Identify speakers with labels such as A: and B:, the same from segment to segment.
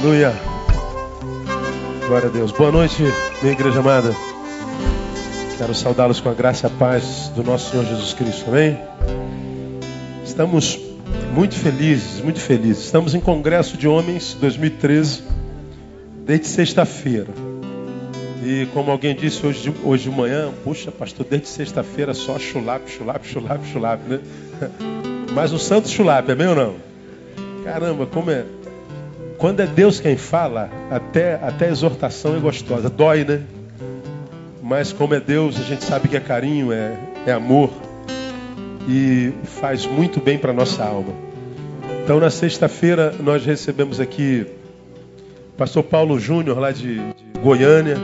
A: Aleluia. Glória a Deus. Boa noite, minha igreja amada. Quero saudá-los com a graça e a paz do nosso Senhor Jesus Cristo. Amém? Estamos muito felizes, muito felizes. Estamos em Congresso de Homens 2013, desde sexta-feira. E como alguém disse hoje de, hoje de manhã, puxa, pastor, desde sexta-feira só chulap, chulap, chulap, chulap, né? Mas o santo chulap, é bem ou não? Caramba, como é. Quando é Deus quem fala, até, até a exortação é gostosa. Dói, né? Mas como é Deus, a gente sabe que é carinho, é, é amor. E faz muito bem para nossa alma. Então, na sexta-feira, nós recebemos aqui pastor Paulo Júnior, lá de, de Goiânia,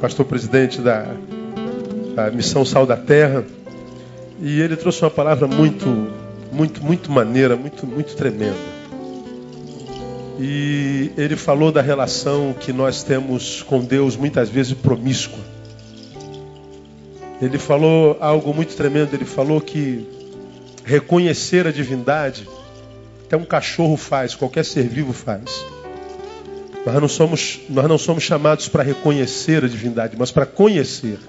A: pastor presidente da, da Missão Sal da Terra. E ele trouxe uma palavra muito, muito, muito maneira, muito, muito tremenda. E ele falou da relação que nós temos com Deus, muitas vezes promíscua. Ele falou algo muito tremendo. Ele falou que reconhecer a divindade, até um cachorro faz, qualquer ser vivo faz. Nós não somos, nós não somos chamados para reconhecer a divindade, mas para conhecer.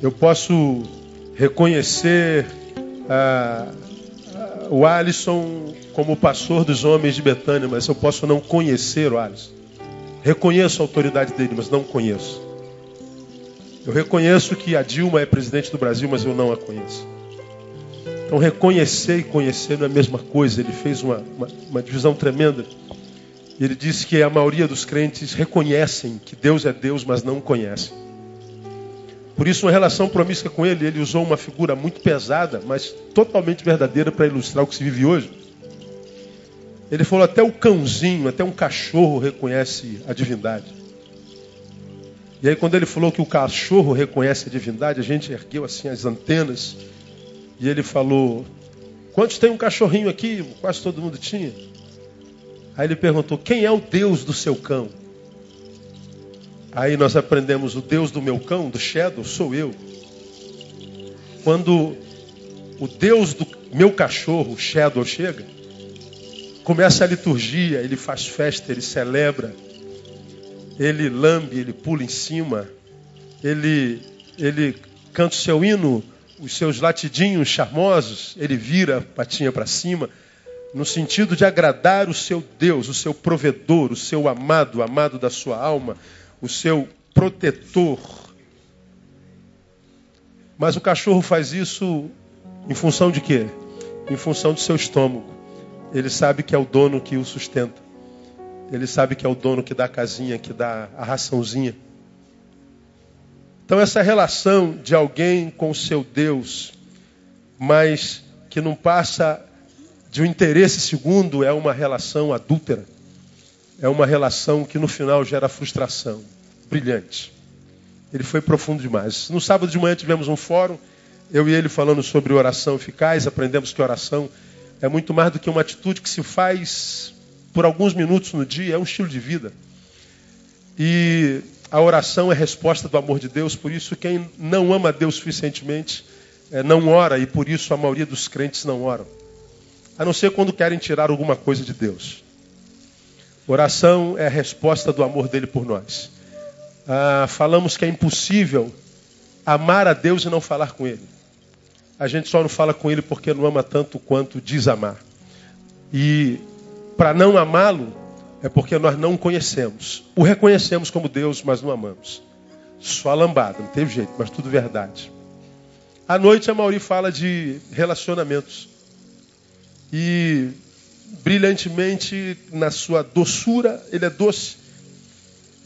A: Eu posso reconhecer ah, o Alisson como pastor dos homens de Betânia, mas eu posso não conhecer o Alisson. Reconheço a autoridade dele, mas não conheço. Eu reconheço que a Dilma é presidente do Brasil, mas eu não a conheço. Então, reconhecer e conhecer não é a mesma coisa. Ele fez uma, uma, uma divisão tremenda. Ele disse que a maioria dos crentes reconhecem que Deus é Deus, mas não conhecem. Por isso, uma relação promíscua com ele, ele usou uma figura muito pesada, mas totalmente verdadeira para ilustrar o que se vive hoje. Ele falou: até o cãozinho, até um cachorro reconhece a divindade. E aí, quando ele falou que o cachorro reconhece a divindade, a gente ergueu assim as antenas. E ele falou: Quantos tem um cachorrinho aqui? Quase todo mundo tinha. Aí ele perguntou: Quem é o Deus do seu cão? Aí nós aprendemos: o Deus do meu cão, do Shadow, sou eu. Quando o Deus do meu cachorro, Shadow, chega, começa a liturgia, ele faz festa, ele celebra, ele lambe, ele pula em cima, ele, ele canta o seu hino, os seus latidinhos charmosos, ele vira a patinha para cima, no sentido de agradar o seu Deus, o seu provedor, o seu amado, amado da sua alma, o seu protetor. Mas o cachorro faz isso em função de quê? Em função do seu estômago. Ele sabe que é o dono que o sustenta. Ele sabe que é o dono que dá a casinha, que dá a raçãozinha. Então, essa relação de alguém com o seu Deus, mas que não passa de um interesse segundo, é uma relação adúltera é uma relação que no final gera frustração. Brilhante. Ele foi profundo demais. No sábado de manhã tivemos um fórum, eu e ele falando sobre oração eficaz, aprendemos que oração é muito mais do que uma atitude que se faz por alguns minutos no dia, é um estilo de vida. E a oração é resposta do amor de Deus, por isso quem não ama Deus suficientemente é, não ora, e por isso a maioria dos crentes não oram. A não ser quando querem tirar alguma coisa de Deus. Oração é a resposta do amor dele por nós. Ah, falamos que é impossível amar a Deus e não falar com Ele. A gente só não fala com Ele porque não ama tanto quanto diz amar. E para não amá-lo é porque nós não o conhecemos. O reconhecemos como Deus, mas não amamos. Só lambada, não teve jeito, mas tudo verdade. À noite a Mauri fala de relacionamentos. E brilhantemente na sua doçura, ele é doce.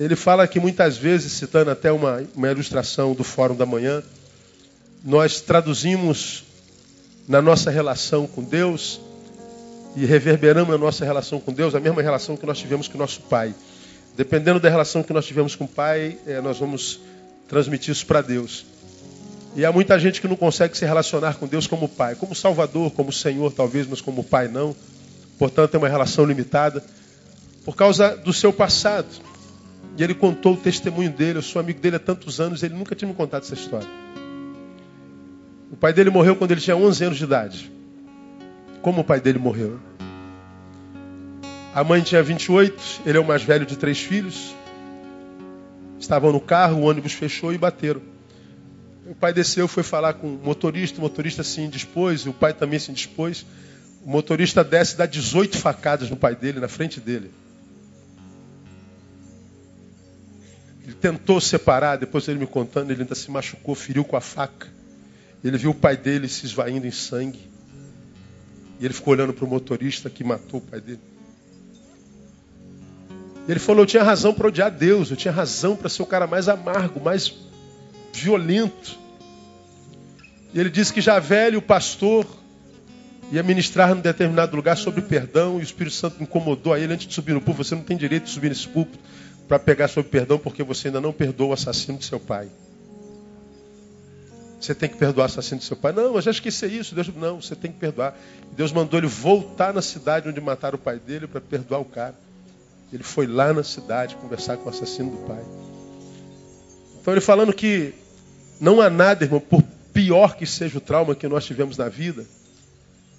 A: Ele fala que muitas vezes, citando até uma, uma ilustração do Fórum da Manhã, nós traduzimos na nossa relação com Deus e reverberamos na nossa relação com Deus a mesma relação que nós tivemos com nosso Pai. Dependendo da relação que nós tivemos com o Pai, é, nós vamos transmitir isso para Deus. E há muita gente que não consegue se relacionar com Deus como Pai, como Salvador, como Senhor, talvez, mas como Pai não portanto, tem uma relação limitada, por causa do seu passado. E ele contou o testemunho dele, eu sou amigo dele há tantos anos, ele nunca tinha me contado essa história. O pai dele morreu quando ele tinha 11 anos de idade. Como o pai dele morreu? A mãe tinha 28, ele é o mais velho de três filhos. Estavam no carro, o ônibus fechou e bateram. O pai desceu, foi falar com o motorista, o motorista se indispôs, e o pai também se indispôs. O motorista desce e dá 18 facadas no pai dele, na frente dele. Ele tentou separar, depois ele me contando, ele ainda se machucou, feriu com a faca. Ele viu o pai dele se esvaindo em sangue. E ele ficou olhando para o motorista que matou o pai dele. E ele falou: Eu tinha razão para odiar Deus, eu tinha razão para ser o cara mais amargo, mais violento. E ele disse que já velho, o pastor ia ministrar num determinado lugar sobre perdão, e o Espírito Santo incomodou a ele antes de subir no púlpito. Você não tem direito de subir nesse púlpito para pegar sobre perdão, porque você ainda não perdoou o assassino de seu pai. Você tem que perdoar o assassino de seu pai. Não, eu já esqueci isso. Deus, não, você tem que perdoar. Deus mandou ele voltar na cidade onde mataram o pai dele para perdoar o cara. Ele foi lá na cidade conversar com o assassino do pai. Então ele falando que não há nada, irmão, por pior que seja o trauma que nós tivemos na vida,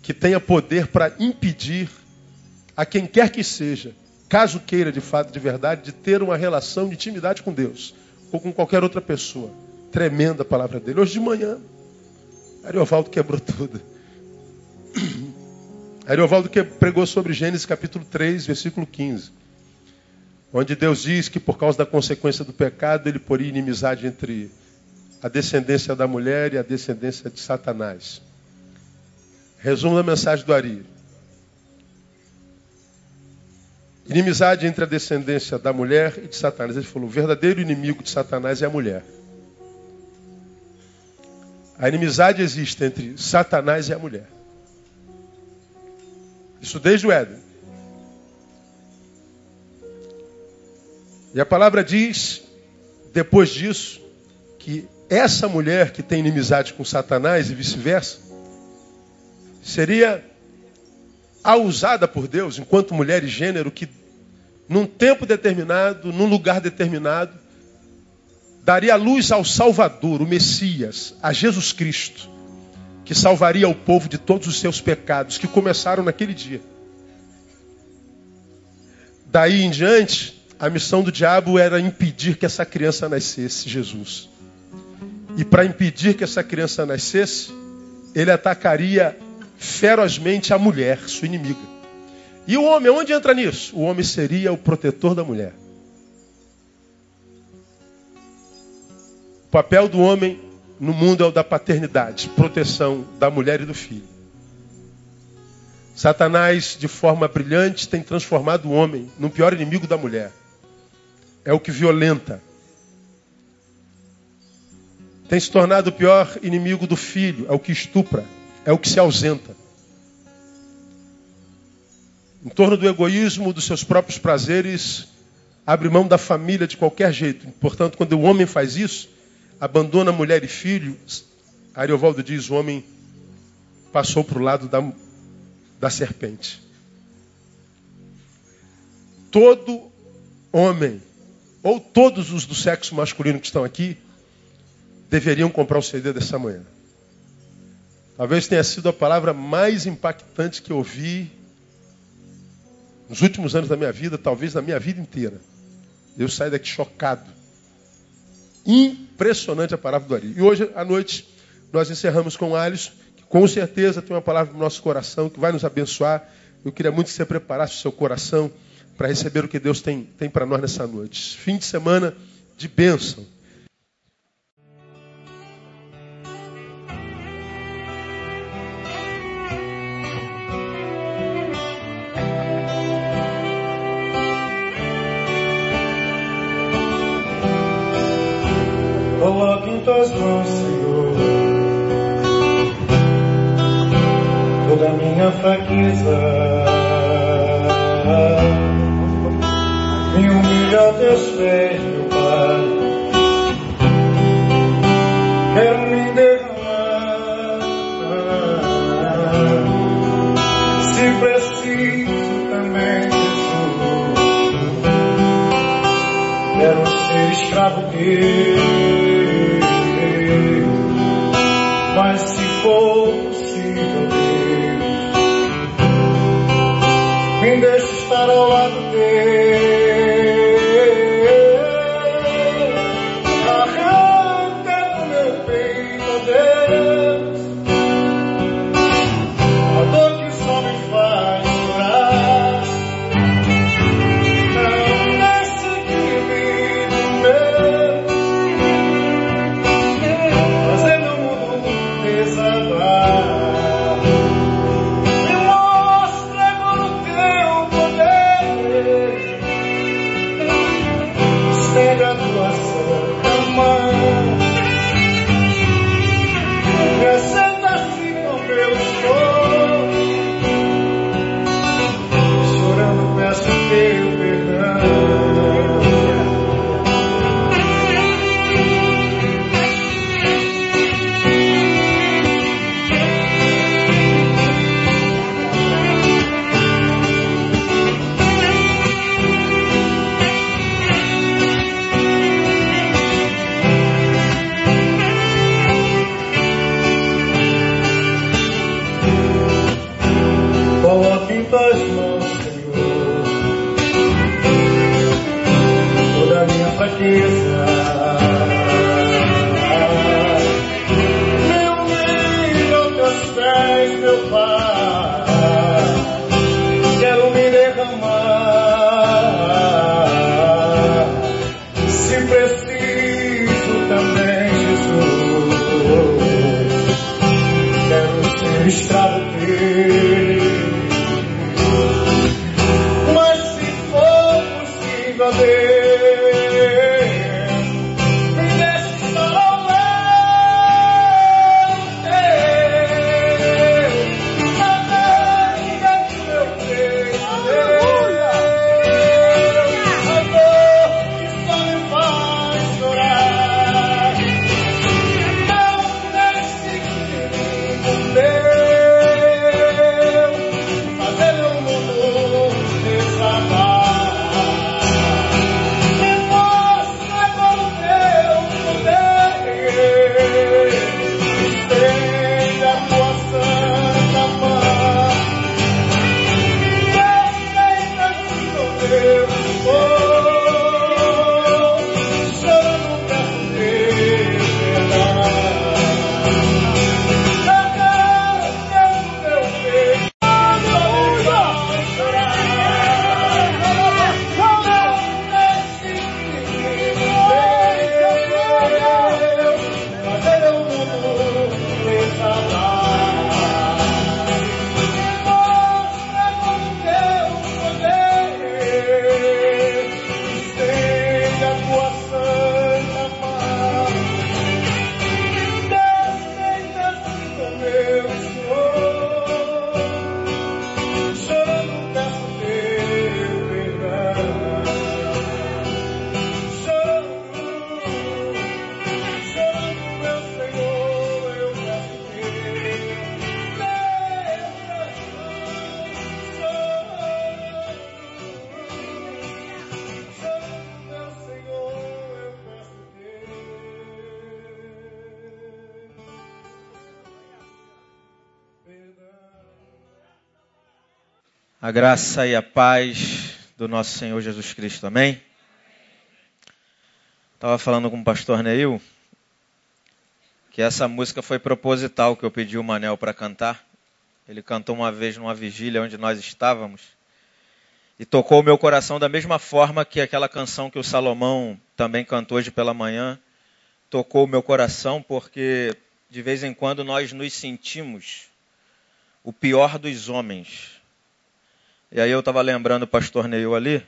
A: que tenha poder para impedir a quem quer que seja, caso queira de fato, de verdade, de ter uma relação de intimidade com Deus ou com qualquer outra pessoa. Tremenda a palavra dele. Hoje de manhã, Ariovaldo quebrou tudo. Ariovaldo que pregou sobre Gênesis capítulo 3, versículo 15. Onde Deus diz que por causa da consequência do pecado, ele poria inimizade entre a descendência da mulher e a descendência de Satanás. Resumo da mensagem do Ari. Inimizade entre a descendência da mulher e de Satanás. Ele falou: o verdadeiro inimigo de Satanás é a mulher. A inimizade existe entre Satanás e a mulher. Isso desde o Éden. E a palavra diz, depois disso, que essa mulher que tem inimizade com Satanás e vice-versa, seria a usada por Deus enquanto mulher e gênero que, num tempo determinado, num lugar determinado, daria luz ao Salvador, o Messias, a Jesus Cristo, que salvaria o povo de todos os seus pecados, que começaram naquele dia. Daí em diante, a missão do diabo era impedir que essa criança nascesse, Jesus. E para impedir que essa criança nascesse, ele atacaria ferozmente a mulher, sua inimiga. E o homem, onde entra nisso? O homem seria o protetor da mulher. Papel do homem no mundo é o da paternidade, proteção da mulher e do filho. Satanás, de forma brilhante, tem transformado o homem no pior inimigo da mulher. É o que violenta, tem se tornado o pior inimigo do filho, é o que estupra, é o que se ausenta. Em torno do egoísmo, dos seus próprios prazeres, abre mão da família de qualquer jeito. Portanto, quando o homem faz isso, abandona mulher e filho, Ariovaldo diz: o homem passou para o lado da, da serpente. Todo homem, ou todos os do sexo masculino que estão aqui, deveriam comprar o CD dessa manhã. Talvez tenha sido a palavra mais impactante que eu ouvi nos últimos anos da minha vida, talvez na minha vida inteira. Eu saio daqui chocado. Impressionante a palavra do Ari. E hoje à noite nós encerramos com o Alisson, que com certeza tem uma palavra no nosso coração que vai nos abençoar. Eu queria muito que você preparasse o seu coração para receber o que Deus tem, tem para nós nessa noite. Fim de semana de bênção.
B: Graça e a paz do nosso Senhor Jesus Cristo, amém? Estava falando com o pastor Neil que essa música foi proposital que eu pedi o Manel para cantar. Ele cantou uma vez numa vigília onde nós estávamos e tocou o meu coração da mesma forma que aquela canção que o Salomão também cantou hoje pela manhã tocou o meu coração, porque de vez em quando nós nos sentimos o pior dos homens. E aí eu estava lembrando o pastor Neil ali,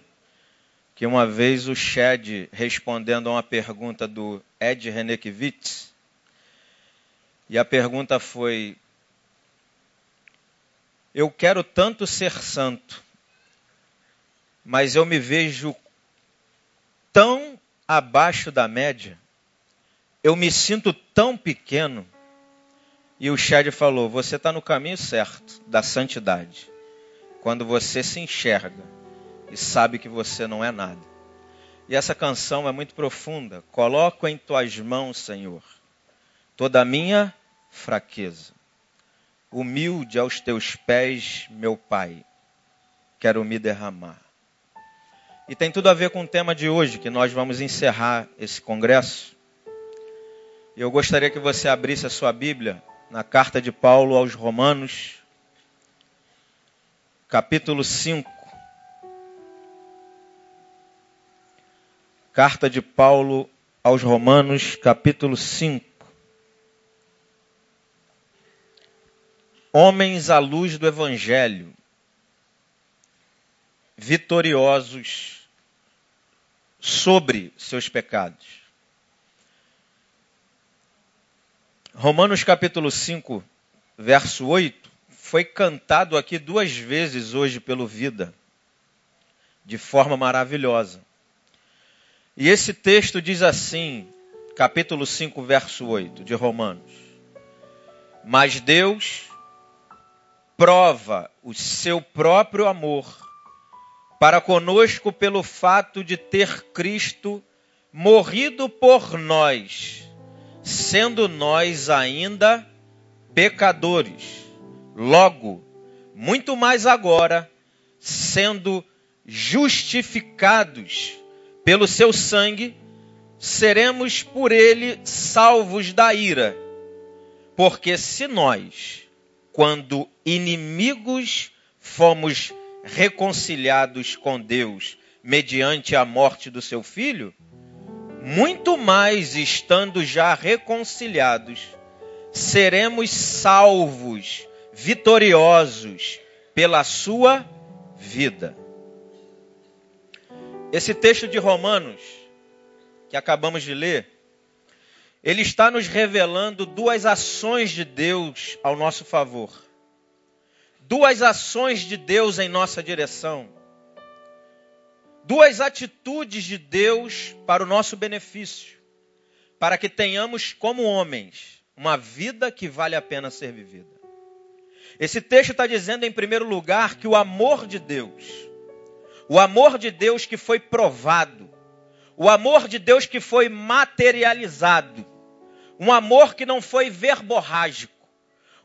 B: que uma vez o Shed, respondendo a uma pergunta do Ed Renekiewicz, e a pergunta foi: Eu quero tanto ser santo, mas eu me vejo tão abaixo da média, eu me sinto tão pequeno. E o Shed falou: Você está no caminho certo da santidade quando você se enxerga e sabe que você não é nada. E essa canção é muito profunda. Coloco em tuas mãos, Senhor, toda a minha fraqueza. Humilde aos teus pés, meu Pai, quero me derramar. E tem tudo a ver com o tema de hoje, que nós vamos encerrar esse congresso. Eu gostaria que você abrisse a sua Bíblia na carta de Paulo aos Romanos, capítulo 5. Carta de Paulo aos Romanos, capítulo 5. Homens à luz do Evangelho, vitoriosos sobre seus pecados. Romanos capítulo 5, verso 8, foi cantado aqui duas vezes hoje pelo Vida, de forma maravilhosa. E esse texto diz assim, capítulo 5, verso 8 de Romanos: Mas Deus prova o seu próprio amor para conosco pelo fato de ter Cristo morrido por nós, sendo nós ainda pecadores. Logo, muito mais agora, sendo justificados pelo seu sangue, seremos por ele salvos da ira. Porque se nós, quando inimigos, fomos reconciliados com Deus mediante a morte do seu filho, muito mais estando já reconciliados, seremos salvos, vitoriosos pela sua vida. Esse texto de Romanos, que acabamos de ler, ele está nos revelando duas ações de Deus ao nosso favor. Duas ações de Deus em nossa direção. Duas atitudes de Deus para o nosso benefício. Para que tenhamos, como homens, uma vida que vale a pena ser vivida. Esse texto está dizendo, em primeiro lugar, que o amor de Deus, o amor de Deus que foi provado, o amor de Deus que foi materializado, um amor que não foi verborrágico,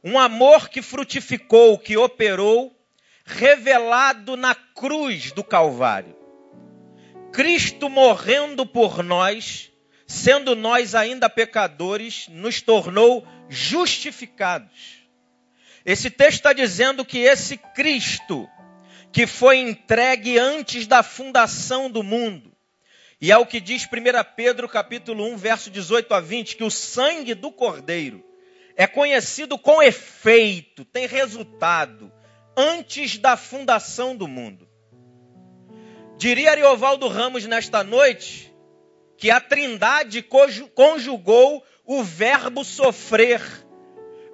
B: um amor que frutificou, que operou, revelado na cruz do Calvário. Cristo morrendo por nós, sendo nós ainda pecadores, nos tornou justificados. Esse texto está dizendo que esse Cristo, que foi entregue antes da fundação do mundo, e é o que diz 1 Pedro capítulo 1, verso 18 a 20, que o sangue do Cordeiro é conhecido com efeito, tem resultado, antes da fundação do mundo. Diria Ariovaldo Ramos nesta noite que a Trindade conjugou o verbo sofrer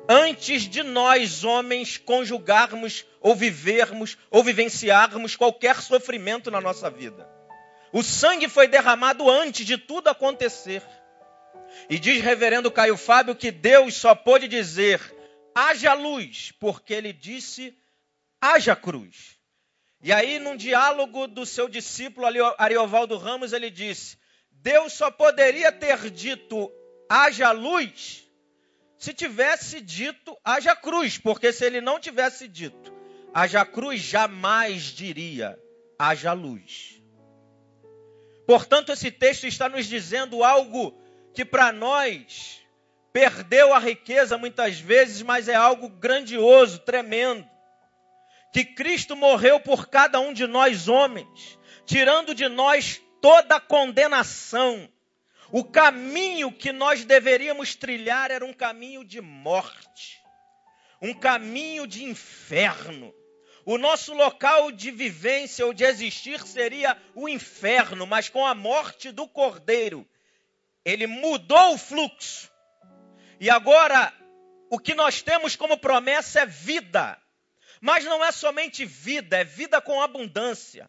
B: antes de nós, homens, conjugarmos ou vivermos ou vivenciarmos qualquer sofrimento na nossa vida. O sangue foi derramado antes de tudo acontecer. E diz reverendo Caio Fábio que Deus só pôde dizer: haja luz, porque ele disse: haja cruz. E aí, num diálogo do seu discípulo Ariovaldo Ramos, ele disse: Deus só poderia ter dito: haja luz se tivesse dito haja cruz, porque se ele não tivesse dito haja cruz, jamais diria haja luz. Portanto, esse texto está nos dizendo algo que para nós perdeu a riqueza muitas vezes, mas é algo grandioso, tremendo. Que Cristo morreu por cada um de nós homens, tirando de nós toda a condenação o caminho que nós deveríamos trilhar era um caminho de morte, um caminho de inferno. O nosso local de vivência ou de existir seria o inferno, mas com a morte do cordeiro, ele mudou o fluxo. E agora, o que nós temos como promessa é vida. Mas não é somente vida, é vida com abundância.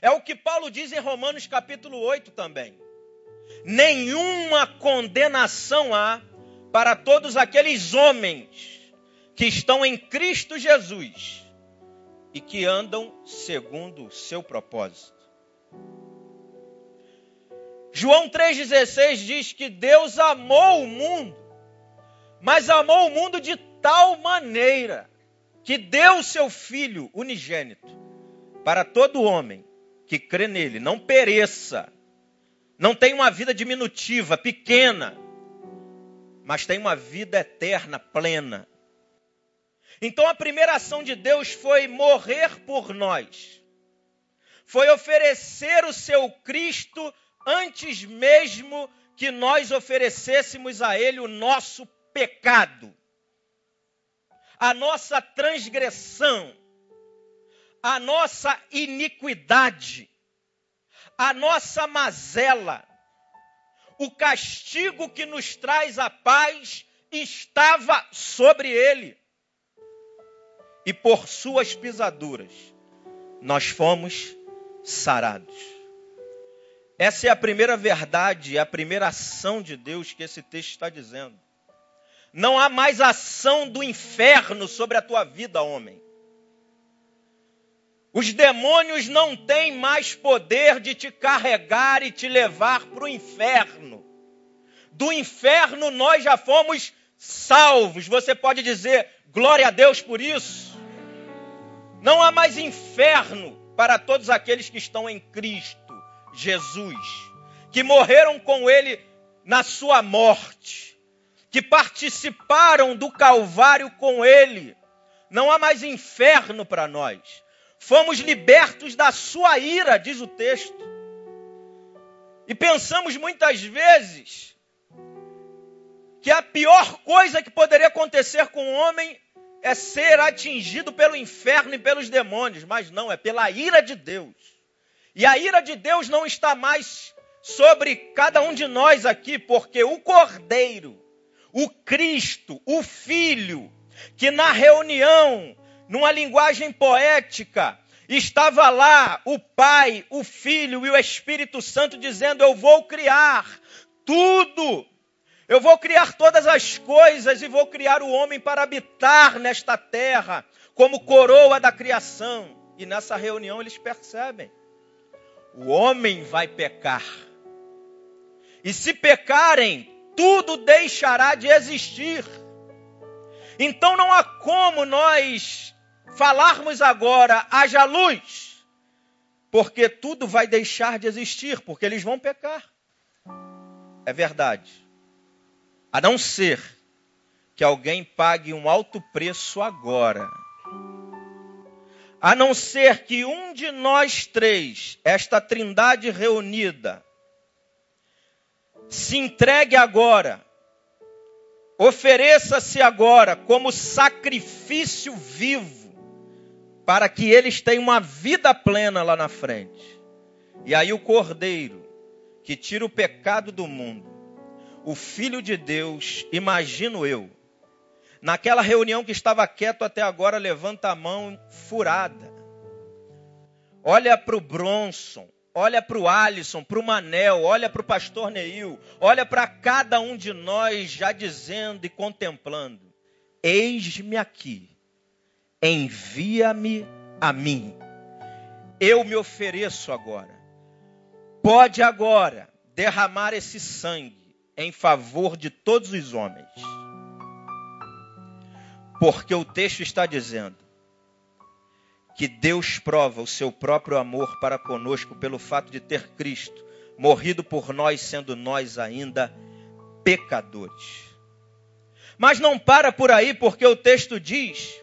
B: É o que Paulo diz em Romanos capítulo 8 também nenhuma condenação há para todos aqueles homens que estão em Cristo Jesus e que andam segundo o seu propósito. João 3,16 diz que Deus amou o mundo, mas amou o mundo de tal maneira que deu o seu Filho unigênito para todo homem que crê nele, não pereça, não tem uma vida diminutiva, pequena, mas tem uma vida eterna, plena. Então a primeira ação de Deus foi morrer por nós, foi oferecer o seu Cristo antes mesmo que nós oferecêssemos a Ele o nosso pecado, a nossa transgressão, a nossa iniquidade a nossa mazela, o castigo que nos traz a paz estava sobre ele. E por suas pisaduras nós fomos sarados. Essa é a primeira verdade, a primeira ação de Deus que esse texto está dizendo. Não há mais ação do inferno sobre a tua vida, homem. Os demônios não têm mais poder de te carregar e te levar para o inferno. Do inferno nós já fomos salvos. Você pode dizer glória a Deus por isso? Não há mais inferno para todos aqueles que estão em Cristo Jesus, que morreram com Ele na sua morte, que participaram do Calvário com Ele. Não há mais inferno para nós fomos libertos da sua ira, diz o texto. E pensamos muitas vezes que a pior coisa que poderia acontecer com o homem é ser atingido pelo inferno e pelos demônios, mas não, é pela ira de Deus. E a ira de Deus não está mais sobre cada um de nós aqui, porque o Cordeiro, o Cristo, o Filho, que na reunião, numa linguagem poética, estava lá o Pai, o Filho e o Espírito Santo dizendo: Eu vou criar tudo. Eu vou criar todas as coisas e vou criar o homem para habitar nesta terra, como coroa da criação. E nessa reunião eles percebem: o homem vai pecar. E se pecarem, tudo deixará de existir. Então não há como nós falarmos agora, haja luz, porque tudo vai deixar de existir, porque eles vão pecar. É verdade. A não ser que alguém pague um alto preço agora. A não ser que um de nós três, esta trindade reunida, se entregue agora, ofereça-se agora como sacrifício vivo, para que eles tenham uma vida plena lá na frente. E aí o Cordeiro, que tira o pecado do mundo, o Filho de Deus, imagino eu, naquela reunião que estava quieto até agora, levanta a mão furada. Olha para o Bronson, olha para o Alisson, para o Manel, olha para o pastor Neil, olha para cada um de nós já dizendo e contemplando: Eis-me aqui, envia-me a mim. Eu me ofereço agora. Pode agora derramar esse sangue em favor de todos os homens. Porque o texto está dizendo: que Deus prova o seu próprio amor para conosco pelo fato de ter Cristo morrido por nós, sendo nós ainda pecadores. Mas não para por aí, porque o texto diz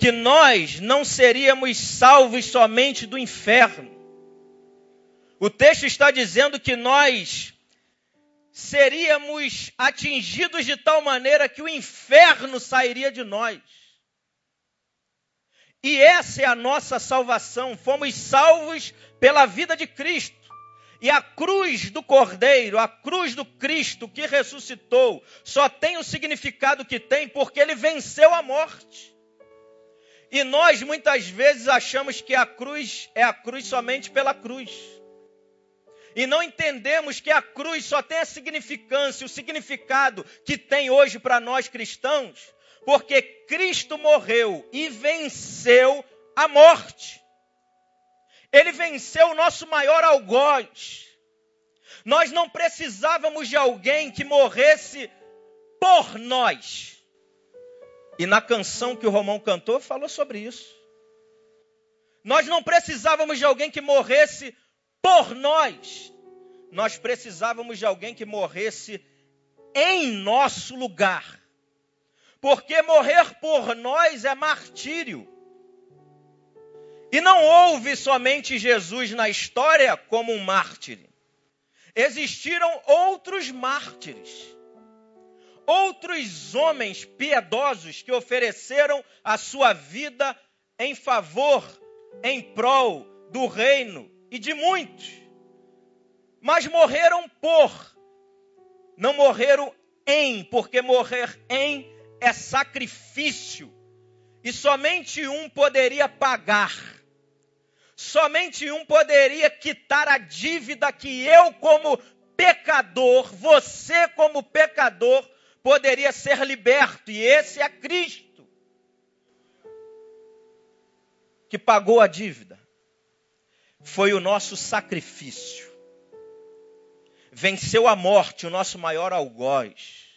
B: que nós não seríamos salvos somente do inferno. O texto está dizendo que nós seríamos atingidos de tal maneira que o inferno sairia de nós. E essa é a nossa salvação. Fomos salvos pela vida de Cristo. E a cruz do Cordeiro, a cruz do Cristo que ressuscitou, só tem o significado que tem porque ele venceu a morte. E nós muitas vezes achamos que a cruz é a cruz somente pela cruz. E não entendemos que a cruz só tem a significância, o significado que tem hoje para nós cristãos, porque Cristo morreu e venceu a morte. Ele venceu o nosso maior algoz. Nós não precisávamos de alguém que morresse por nós. E na canção que o Romão cantou, falou sobre isso. Nós não precisávamos de alguém que morresse por nós. Nós precisávamos de alguém que morresse em nosso lugar. Porque morrer por nós é martírio. E não houve somente Jesus na história como um mártir. Existiram outros mártires. Outros homens piedosos que ofereceram a sua vida em favor, em prol do reino e de muitos. Mas morreram por, não morreram em, porque morrer em é sacrifício. E somente um poderia pagar. Somente um poderia quitar a dívida que eu, como pecador, você, como pecador, poderia ser liberto. E esse é Cristo. Que pagou a dívida. Foi o nosso sacrifício. Venceu a morte, o nosso maior algoz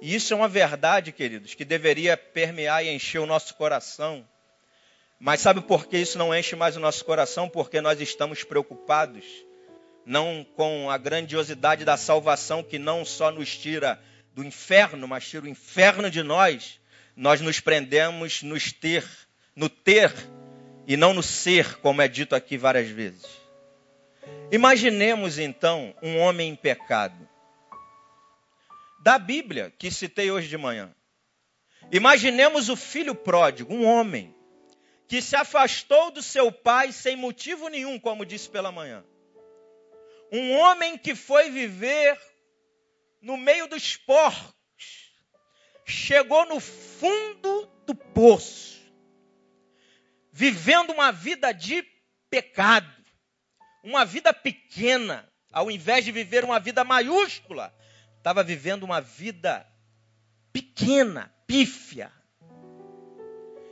B: e isso é uma verdade, queridos, que deveria permear e encher o nosso coração. Mas sabe por que isso não enche mais o nosso coração? Porque nós estamos preocupados não com a grandiosidade da salvação que não só nos tira do inferno, mas tira o inferno de nós. Nós nos prendemos nos ter, no ter e não no ser, como é dito aqui várias vezes. Imaginemos então um homem em pecado da Bíblia que citei hoje de manhã. Imaginemos o filho pródigo, um homem que se afastou do seu pai sem motivo nenhum, como disse pela manhã. Um homem que foi viver no meio dos porcos, chegou no fundo do poço, vivendo uma vida de pecado, uma vida pequena, ao invés de viver uma vida maiúscula, estava vivendo uma vida pequena, pífia.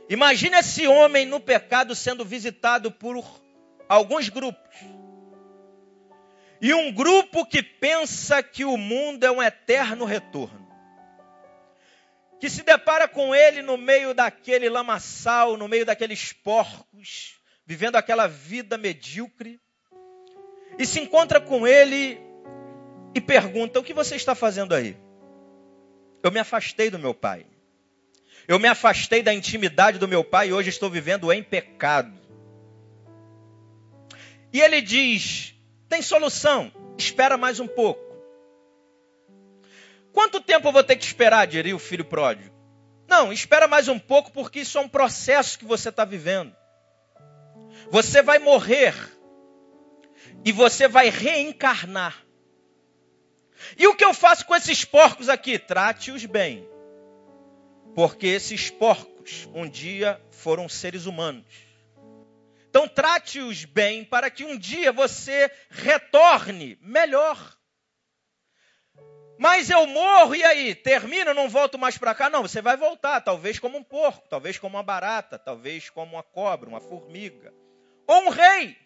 B: Imagine esse homem no pecado sendo visitado por alguns grupos. E um grupo que pensa que o mundo é um eterno retorno. Que se depara com ele no meio daquele lamaçal, no meio daqueles porcos, vivendo aquela vida medíocre. E se encontra com ele e pergunta: O que você está fazendo aí? Eu me afastei do meu pai. Eu me afastei da intimidade do meu pai e hoje estou vivendo em pecado. E ele diz: tem solução, espera mais um pouco. Quanto tempo eu vou ter que esperar, diria o filho pródigo? Não, espera mais um pouco, porque isso é um processo que você está vivendo. Você vai morrer e você vai reencarnar. E o que eu faço com esses porcos aqui? Trate-os bem. Porque esses porcos um dia foram seres humanos. Então trate-os bem para que um dia você retorne melhor. Mas eu morro e aí? Termina, não volto mais para cá? Não, você vai voltar, talvez como um porco, talvez como uma barata, talvez como uma cobra, uma formiga. Ou um rei.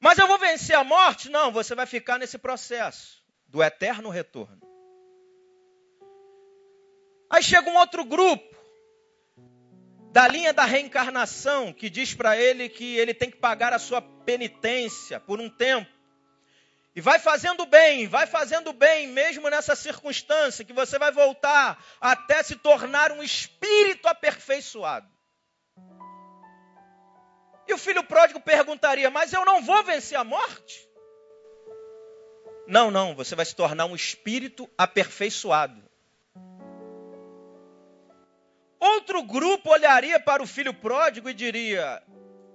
B: Mas eu vou vencer a morte? Não, você vai ficar nesse processo do eterno retorno. Aí chega um outro grupo da linha da reencarnação que diz para ele que ele tem que pagar a sua penitência por um tempo. E vai fazendo bem, vai fazendo bem, mesmo nessa circunstância, que você vai voltar até se tornar um espírito aperfeiçoado. E o filho pródigo perguntaria: Mas eu não vou vencer a morte? Não, não, você vai se tornar um espírito aperfeiçoado. Outro grupo olharia para o filho pródigo e diria: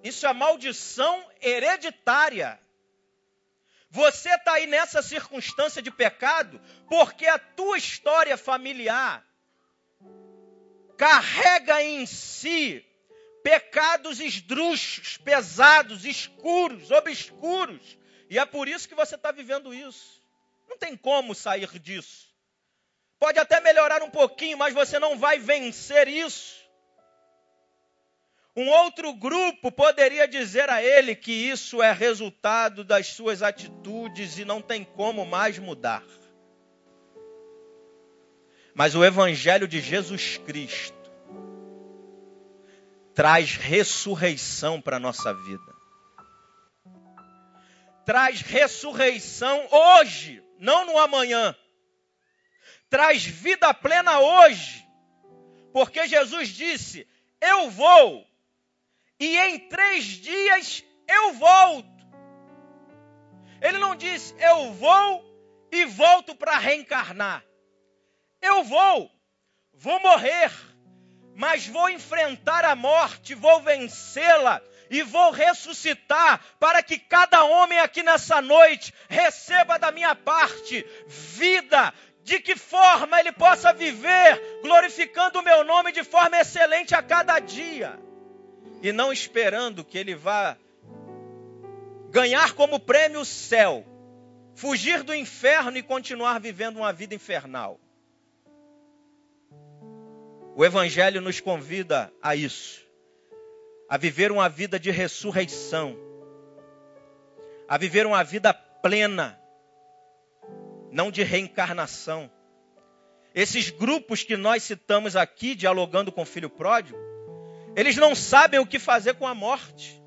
B: Isso é maldição hereditária. Você está aí nessa circunstância de pecado porque a tua história familiar carrega em si pecados esdrúxulos, pesados, escuros, obscuros. E é por isso que você está vivendo isso. Não tem como sair disso. Pode até melhorar um pouquinho, mas você não vai vencer isso. Um outro grupo poderia dizer a ele que isso é resultado das suas atitudes e não tem como mais mudar. Mas o Evangelho de Jesus Cristo traz ressurreição para a nossa vida. Traz ressurreição hoje, não no amanhã. Traz vida plena hoje. Porque Jesus disse: Eu vou, e em três dias eu volto. Ele não disse: Eu vou e volto para reencarnar. Eu vou, vou morrer mas vou enfrentar a morte, vou vencê-la e vou ressuscitar para que cada homem aqui nessa noite receba da minha parte vida. De que forma ele possa viver glorificando o meu nome de forma excelente a cada dia. E não esperando que ele vá ganhar como prêmio o céu, fugir do inferno e continuar vivendo uma vida infernal. O Evangelho nos convida a isso, a viver uma vida de ressurreição, a viver uma vida plena, não de reencarnação. Esses grupos que nós citamos aqui, dialogando com o filho pródigo, eles não sabem o que fazer com a morte.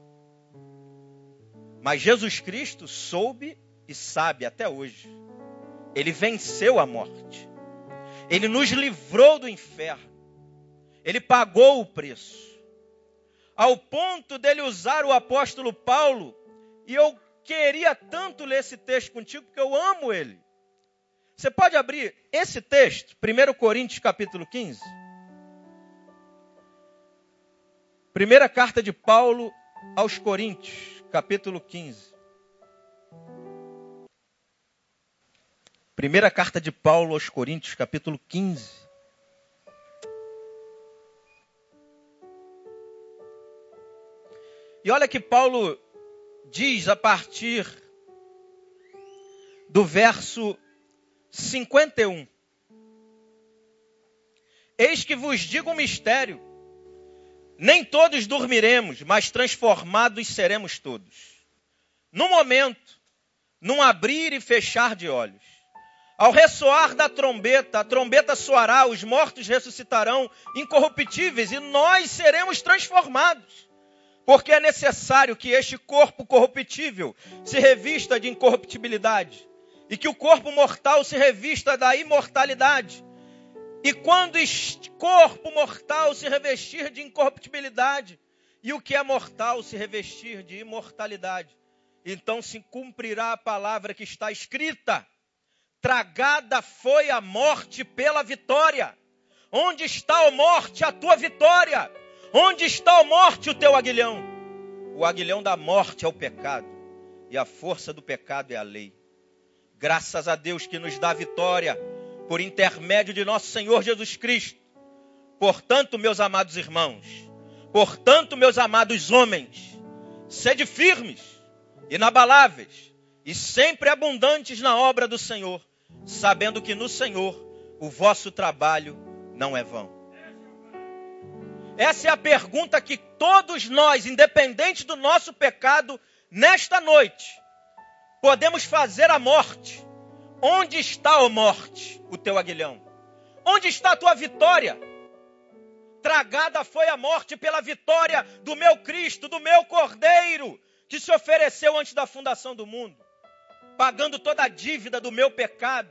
B: Mas Jesus Cristo soube e sabe até hoje. Ele venceu a morte. Ele nos livrou do inferno. Ele pagou o preço. Ao ponto dele usar o apóstolo Paulo, e eu queria tanto ler esse texto contigo, porque eu amo ele. Você pode abrir esse texto, 1 Coríntios capítulo 15? Primeira carta de Paulo aos Coríntios, capítulo 15. Primeira carta de Paulo aos Coríntios, capítulo 15. E olha que Paulo diz a partir do verso 51. Eis que vos digo um mistério. Nem todos dormiremos, mas transformados seremos todos. No momento, num abrir e fechar de olhos. Ao ressoar da trombeta, a trombeta soará, os mortos ressuscitarão incorruptíveis e nós seremos transformados. Porque é necessário que este corpo corruptível se revista de incorruptibilidade e que o corpo mortal se revista da imortalidade. E quando este corpo mortal se revestir de incorruptibilidade e o que é mortal se revestir de imortalidade, então se cumprirá a palavra que está escrita tragada foi a morte pela vitória. Onde está a morte, a tua vitória? Onde está a morte, o teu aguilhão? O aguilhão da morte é o pecado, e a força do pecado é a lei. Graças a Deus que nos dá vitória por intermédio de nosso Senhor Jesus Cristo. Portanto, meus amados irmãos, portanto, meus amados homens, sede firmes, inabaláveis e sempre abundantes na obra do Senhor, sabendo que no Senhor o vosso trabalho não é vão. Essa é a pergunta que todos nós, independente do nosso pecado, nesta noite, podemos fazer a morte. Onde está, ó morte, o teu aguilhão? Onde está a tua vitória? Tragada foi a morte pela vitória do meu Cristo, do meu Cordeiro, que se ofereceu antes da fundação do mundo, pagando toda a dívida do meu pecado,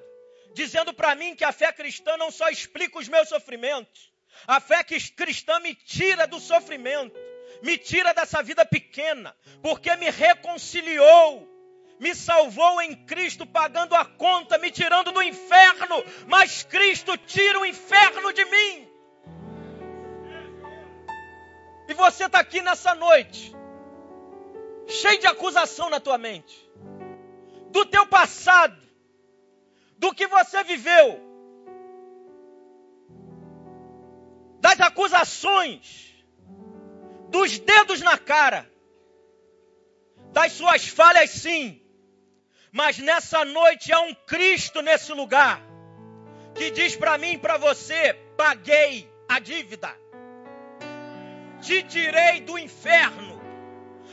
B: dizendo para mim que a fé cristã não só explica os meus sofrimentos, a fé cristã me tira do sofrimento, me tira dessa vida pequena, porque me reconciliou, me salvou em Cristo, pagando a conta, me tirando do inferno, mas Cristo tira o inferno de mim. E você está aqui nessa noite, cheio de acusação na tua mente, do teu passado, do que você viveu, das acusações, dos dedos na cara, das suas falhas, sim. Mas nessa noite há um Cristo nesse lugar que diz para mim e para você: paguei a dívida, te tirei do inferno.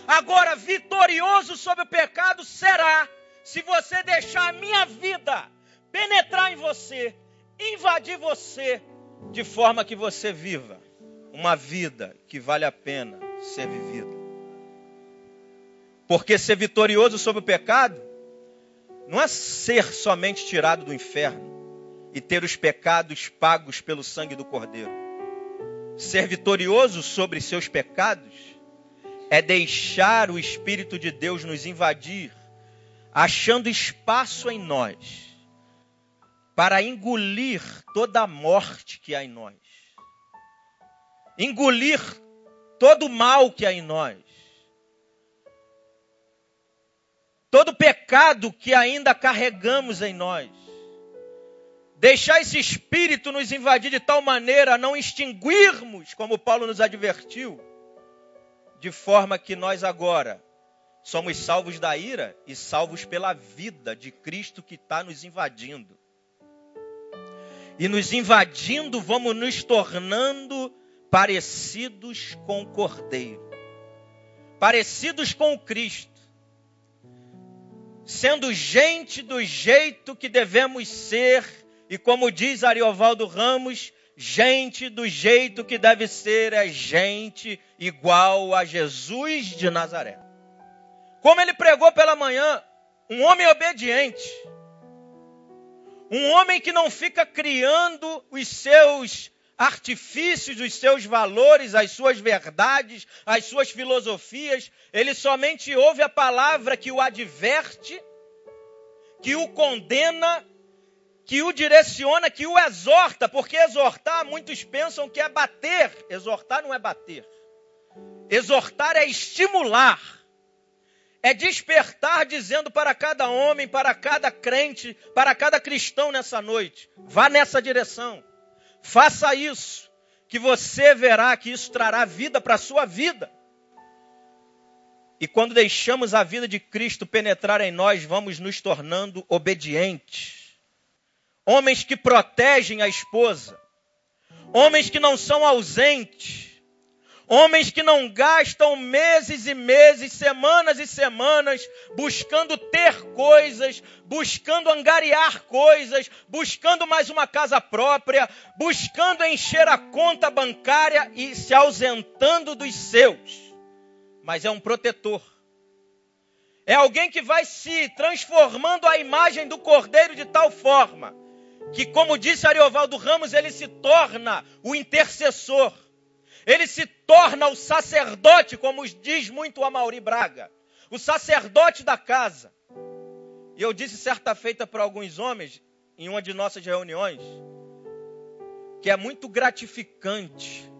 B: Agora, vitorioso sobre o pecado será se você deixar a minha vida penetrar em você, invadir você, de forma que você viva uma vida que vale a pena ser vivida. Porque ser vitorioso sobre o pecado não é ser somente tirado do inferno e ter os pecados pagos pelo sangue do Cordeiro. Ser vitorioso sobre seus pecados é deixar o Espírito de Deus nos invadir, achando espaço em nós para engolir toda a morte que há em nós, engolir todo o mal que há em nós, todo pecado que ainda carregamos em nós. Deixar esse espírito nos invadir de tal maneira a não extinguirmos, como Paulo nos advertiu, de forma que nós agora somos salvos da ira e salvos pela vida de Cristo que está nos invadindo. E nos invadindo, vamos nos tornando parecidos com o Cordeiro, parecidos com o Cristo, sendo gente do jeito que devemos ser, e como diz Ariovaldo Ramos, gente do jeito que deve ser é gente igual a Jesus de Nazaré. Como ele pregou pela manhã, um homem obediente um homem que não fica criando os seus artifícios, os seus valores, as suas verdades, as suas filosofias. Ele somente ouve a palavra que o adverte, que o condena, que o direciona, que o exorta, porque exortar muitos pensam que é bater. Exortar não é bater. Exortar é estimular, é despertar, dizendo para cada homem, para cada crente, para cada cristão nessa noite: vá nessa direção, faça isso, que você verá que isso trará vida para a sua vida. E quando deixamos a vida de Cristo penetrar em nós, vamos nos tornando obedientes. Homens que protegem a esposa, homens que não são ausentes, Homens que não gastam meses e meses, semanas e semanas, buscando ter coisas, buscando angariar coisas, buscando mais uma casa própria, buscando encher a conta bancária e se ausentando dos seus. Mas é um protetor. É alguém que vai se transformando à imagem do cordeiro de tal forma que, como disse Ariovaldo Ramos, ele se torna o intercessor ele se torna o sacerdote, como diz muito o Amauri Braga, o sacerdote da casa. E eu disse certa feita para alguns homens, em uma de nossas reuniões, que é muito gratificante.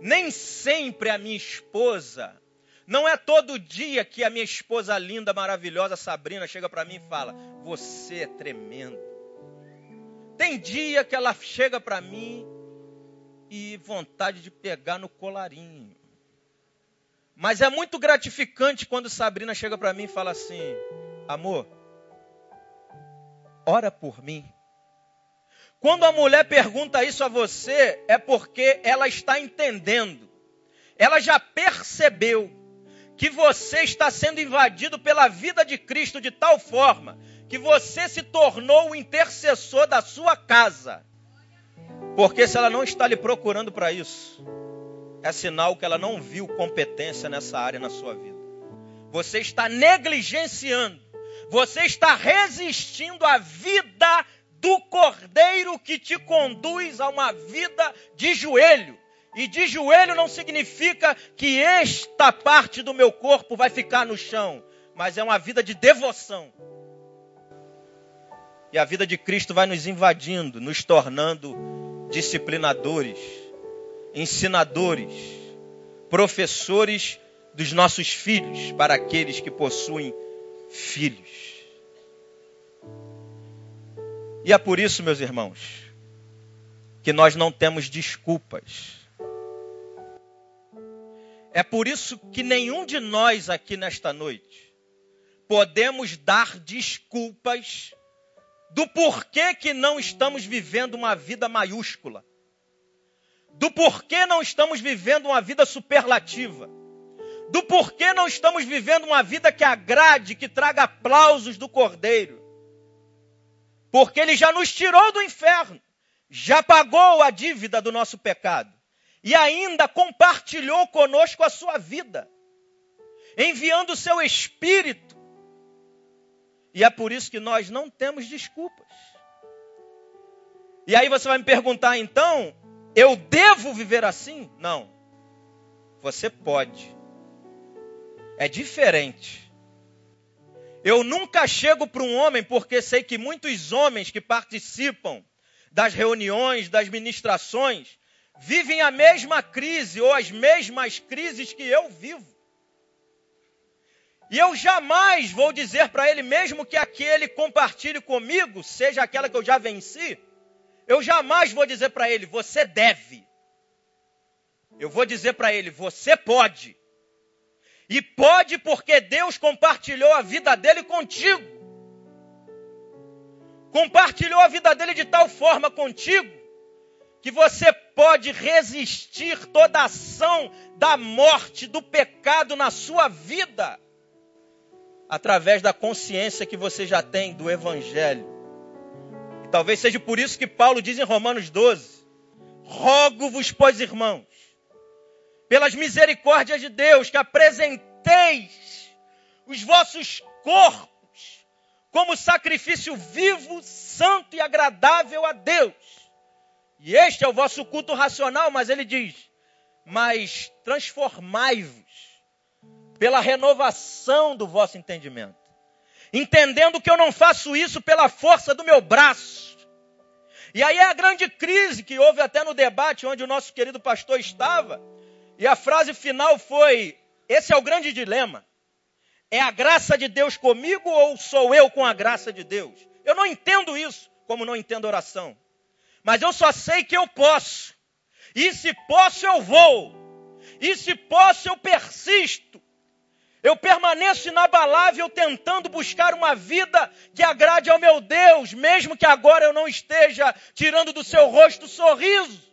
B: Nem sempre a minha esposa, não é todo dia que a minha esposa linda, maravilhosa Sabrina chega para mim e fala: Você é tremendo. Tem dia que ela chega para mim e vontade de pegar no colarinho. Mas é muito gratificante quando Sabrina chega para mim e fala assim: Amor, ora por mim. Quando a mulher pergunta isso a você, é porque ela está entendendo. Ela já percebeu que você está sendo invadido pela vida de Cristo de tal forma que você se tornou o intercessor da sua casa. Porque se ela não está lhe procurando para isso, é sinal que ela não viu competência nessa área na sua vida. Você está negligenciando, você está resistindo à vida do cordeiro que te conduz a uma vida de joelho. E de joelho não significa que esta parte do meu corpo vai ficar no chão, mas é uma vida de devoção. E a vida de Cristo vai nos invadindo, nos tornando disciplinadores, ensinadores, professores dos nossos filhos, para aqueles que possuem filhos. E é por isso, meus irmãos, que nós não temos desculpas. É por isso que nenhum de nós aqui nesta noite podemos dar desculpas do porquê que não estamos vivendo uma vida maiúscula, do porquê não estamos vivendo uma vida superlativa, do porquê não estamos vivendo uma vida que agrade, que traga aplausos do Cordeiro. Porque ele já nos tirou do inferno, já pagou a dívida do nosso pecado e ainda compartilhou conosco a sua vida, enviando o seu Espírito e é por isso que nós não temos desculpas. E aí você vai me perguntar, então, eu devo viver assim? Não. Você pode. É diferente. Eu nunca chego para um homem, porque sei que muitos homens que participam das reuniões, das ministrações, vivem a mesma crise ou as mesmas crises que eu vivo. E eu jamais vou dizer para ele, mesmo que aquele compartilhe comigo, seja aquela que eu já venci, eu jamais vou dizer para ele, você deve. Eu vou dizer para ele, você pode. E pode porque Deus compartilhou a vida dele contigo. Compartilhou a vida dele de tal forma contigo que você pode resistir toda ação da morte, do pecado na sua vida através da consciência que você já tem do Evangelho. E talvez seja por isso que Paulo diz em Romanos 12: Rogo-vos, pois, irmãos, pelas misericórdias de Deus, que apresenteis os vossos corpos como sacrifício vivo, santo e agradável a Deus. E este é o vosso culto racional, mas ele diz: Mas transformai-vos pela renovação do vosso entendimento. Entendendo que eu não faço isso pela força do meu braço. E aí é a grande crise que houve até no debate onde o nosso querido pastor estava. E a frase final foi: esse é o grande dilema. É a graça de Deus comigo ou sou eu com a graça de Deus? Eu não entendo isso, como não entendo oração. Mas eu só sei que eu posso. E se posso, eu vou. E se posso, eu persisto. Eu permaneço inabalável tentando buscar uma vida que agrade ao meu Deus, mesmo que agora eu não esteja tirando do seu rosto o sorriso.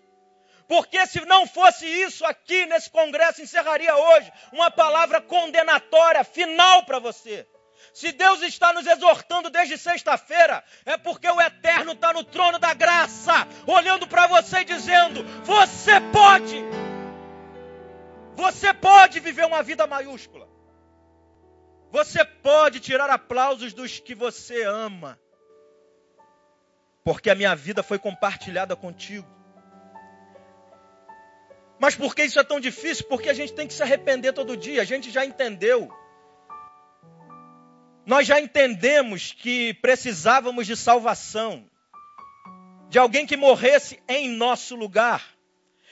B: Porque se não fosse isso aqui nesse congresso, encerraria hoje uma palavra condenatória, final para você. Se Deus está nos exortando desde sexta-feira, é porque o Eterno está no trono da graça, olhando para você e dizendo: Você pode! Você pode viver uma vida maiúscula. Você pode tirar aplausos dos que você ama. Porque a minha vida foi compartilhada contigo. Mas por que isso é tão difícil? Porque a gente tem que se arrepender todo dia. A gente já entendeu. Nós já entendemos que precisávamos de salvação, de alguém que morresse em nosso lugar.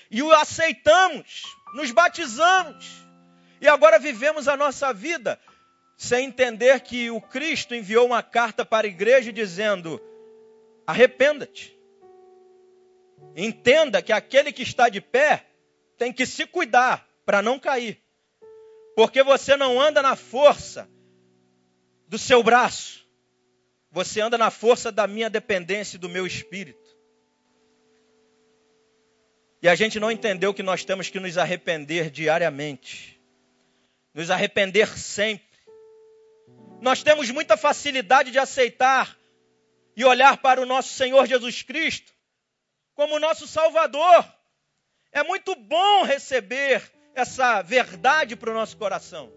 B: E o aceitamos, nos batizamos. E agora vivemos a nossa vida sem entender que o Cristo enviou uma carta para a igreja dizendo: arrependa-te. Entenda que aquele que está de pé tem que se cuidar para não cair. Porque você não anda na força do seu braço. Você anda na força da minha dependência e do meu espírito. E a gente não entendeu que nós temos que nos arrepender diariamente. Nos arrepender sempre. Nós temos muita facilidade de aceitar e olhar para o nosso Senhor Jesus Cristo como nosso Salvador. É muito bom receber essa verdade para o nosso coração.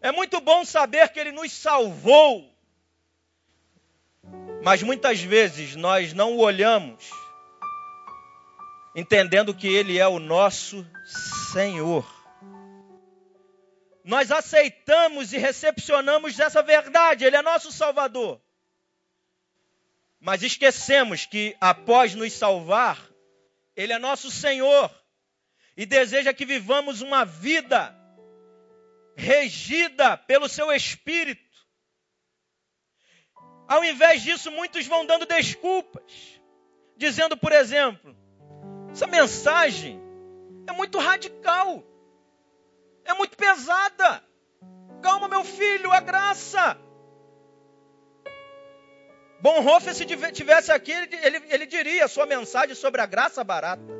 B: É muito bom saber que Ele nos salvou. Mas muitas vezes nós não o olhamos, entendendo que Ele é o nosso Senhor. Nós aceitamos e recepcionamos essa verdade, Ele é nosso Salvador. Mas esquecemos que após nos salvar, ele é nosso Senhor e deseja que vivamos uma vida regida pelo seu espírito. Ao invés disso, muitos vão dando desculpas, dizendo, por exemplo, essa mensagem é muito radical, é muito pesada. Calma, meu filho, a graça. Bonhoeffer, se tivesse aqui, ele, ele, diria sua mensagem sobre a graça barata.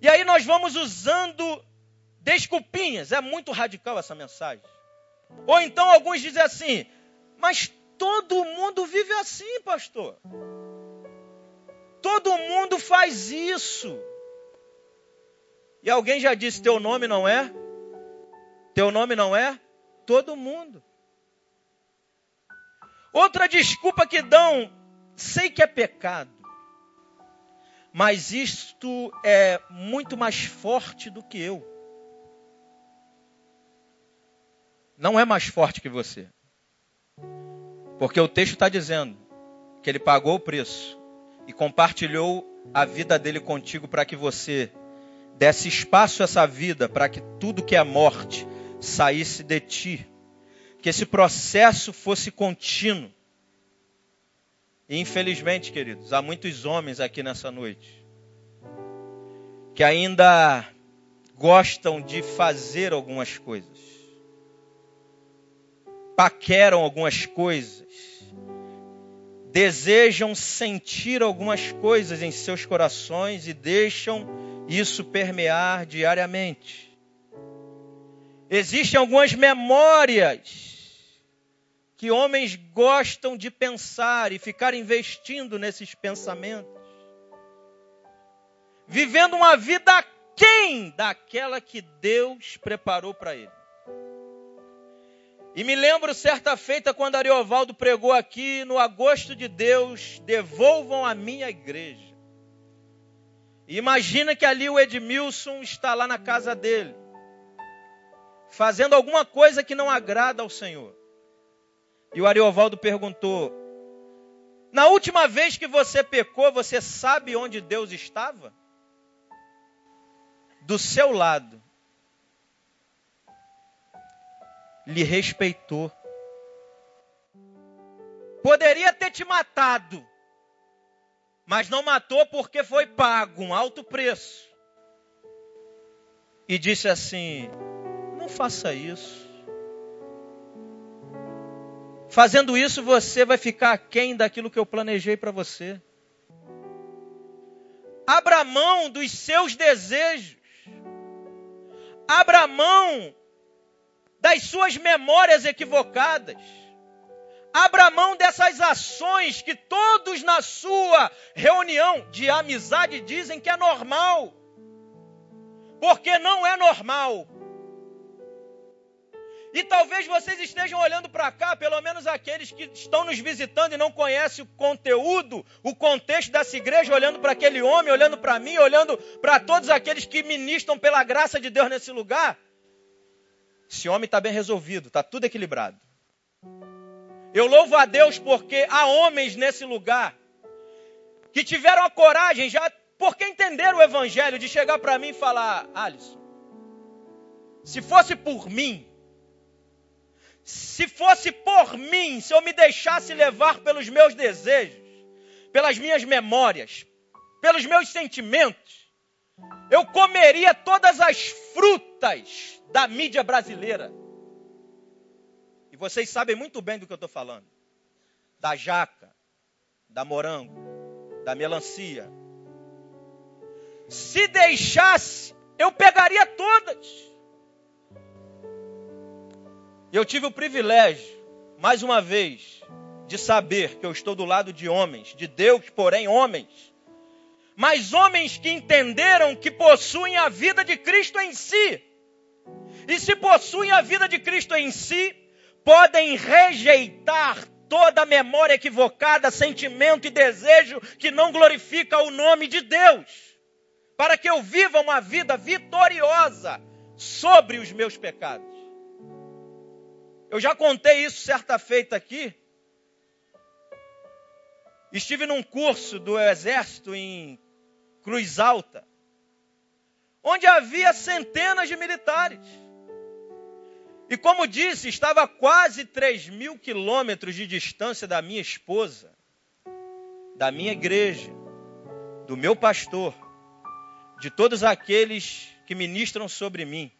B: E aí nós vamos usando desculpinhas. É muito radical essa mensagem. Ou então alguns dizem assim, mas todo mundo vive assim, pastor. Todo mundo faz isso. E alguém já disse: teu nome não é? Teu nome não é? Todo mundo. Outra desculpa que dão, sei que é pecado, mas isto é muito mais forte do que eu. Não é mais forte que você. Porque o texto está dizendo que ele pagou o preço e compartilhou a vida dele contigo para que você desse espaço a essa vida, para que tudo que é morte saísse de ti que esse processo fosse contínuo. E infelizmente, queridos, há muitos homens aqui nessa noite que ainda gostam de fazer algumas coisas, paqueram algumas coisas, desejam sentir algumas coisas em seus corações e deixam isso permear diariamente. Existem algumas memórias que homens gostam de pensar e ficar investindo nesses pensamentos, vivendo uma vida aquém daquela que Deus preparou para ele. E me lembro certa feita quando Ariovaldo pregou aqui no agosto de Deus, devolvam a minha igreja. E imagina que ali o Edmilson está lá na casa dele, fazendo alguma coisa que não agrada ao Senhor. E o Ariovaldo perguntou: Na última vez que você pecou, você sabe onde Deus estava? do seu lado lhe respeitou. Poderia ter te matado, mas não matou porque foi pago um alto preço. E disse assim: não faça isso. Fazendo isso, você vai ficar aquém daquilo que eu planejei para você. Abra mão dos seus desejos. Abra mão das suas memórias equivocadas. Abra mão dessas ações que todos na sua reunião de amizade dizem que é normal. Porque não é normal. E talvez vocês estejam olhando para cá, pelo menos aqueles que estão nos visitando e não conhecem o conteúdo, o contexto dessa igreja, olhando para aquele homem, olhando para mim, olhando para todos aqueles que ministram pela graça de Deus nesse lugar. Esse homem está bem resolvido, está tudo equilibrado. Eu louvo a Deus porque há homens nesse lugar que tiveram a coragem, já porque entenderam o evangelho, de chegar para mim e falar: Alisson, se fosse por mim, se fosse por mim, se eu me deixasse levar pelos meus desejos, pelas minhas memórias, pelos meus sentimentos, eu comeria todas as frutas da mídia brasileira. E vocês sabem muito bem do que eu estou falando: da jaca, da morango, da melancia. Se deixasse, eu pegaria todas. Eu tive o privilégio, mais uma vez, de saber que eu estou do lado de homens, de Deus, porém homens, mas homens que entenderam que possuem a vida de Cristo em si. E se possuem a vida de Cristo em si, podem rejeitar toda memória equivocada, sentimento e desejo que não glorifica o nome de Deus, para que eu viva uma vida vitoriosa sobre os meus pecados. Eu já contei isso certa feita aqui. Estive num curso do exército em Cruz Alta, onde havia centenas de militares. E como disse, estava a quase 3 mil quilômetros de distância da minha esposa, da minha igreja, do meu pastor, de todos aqueles que ministram sobre mim.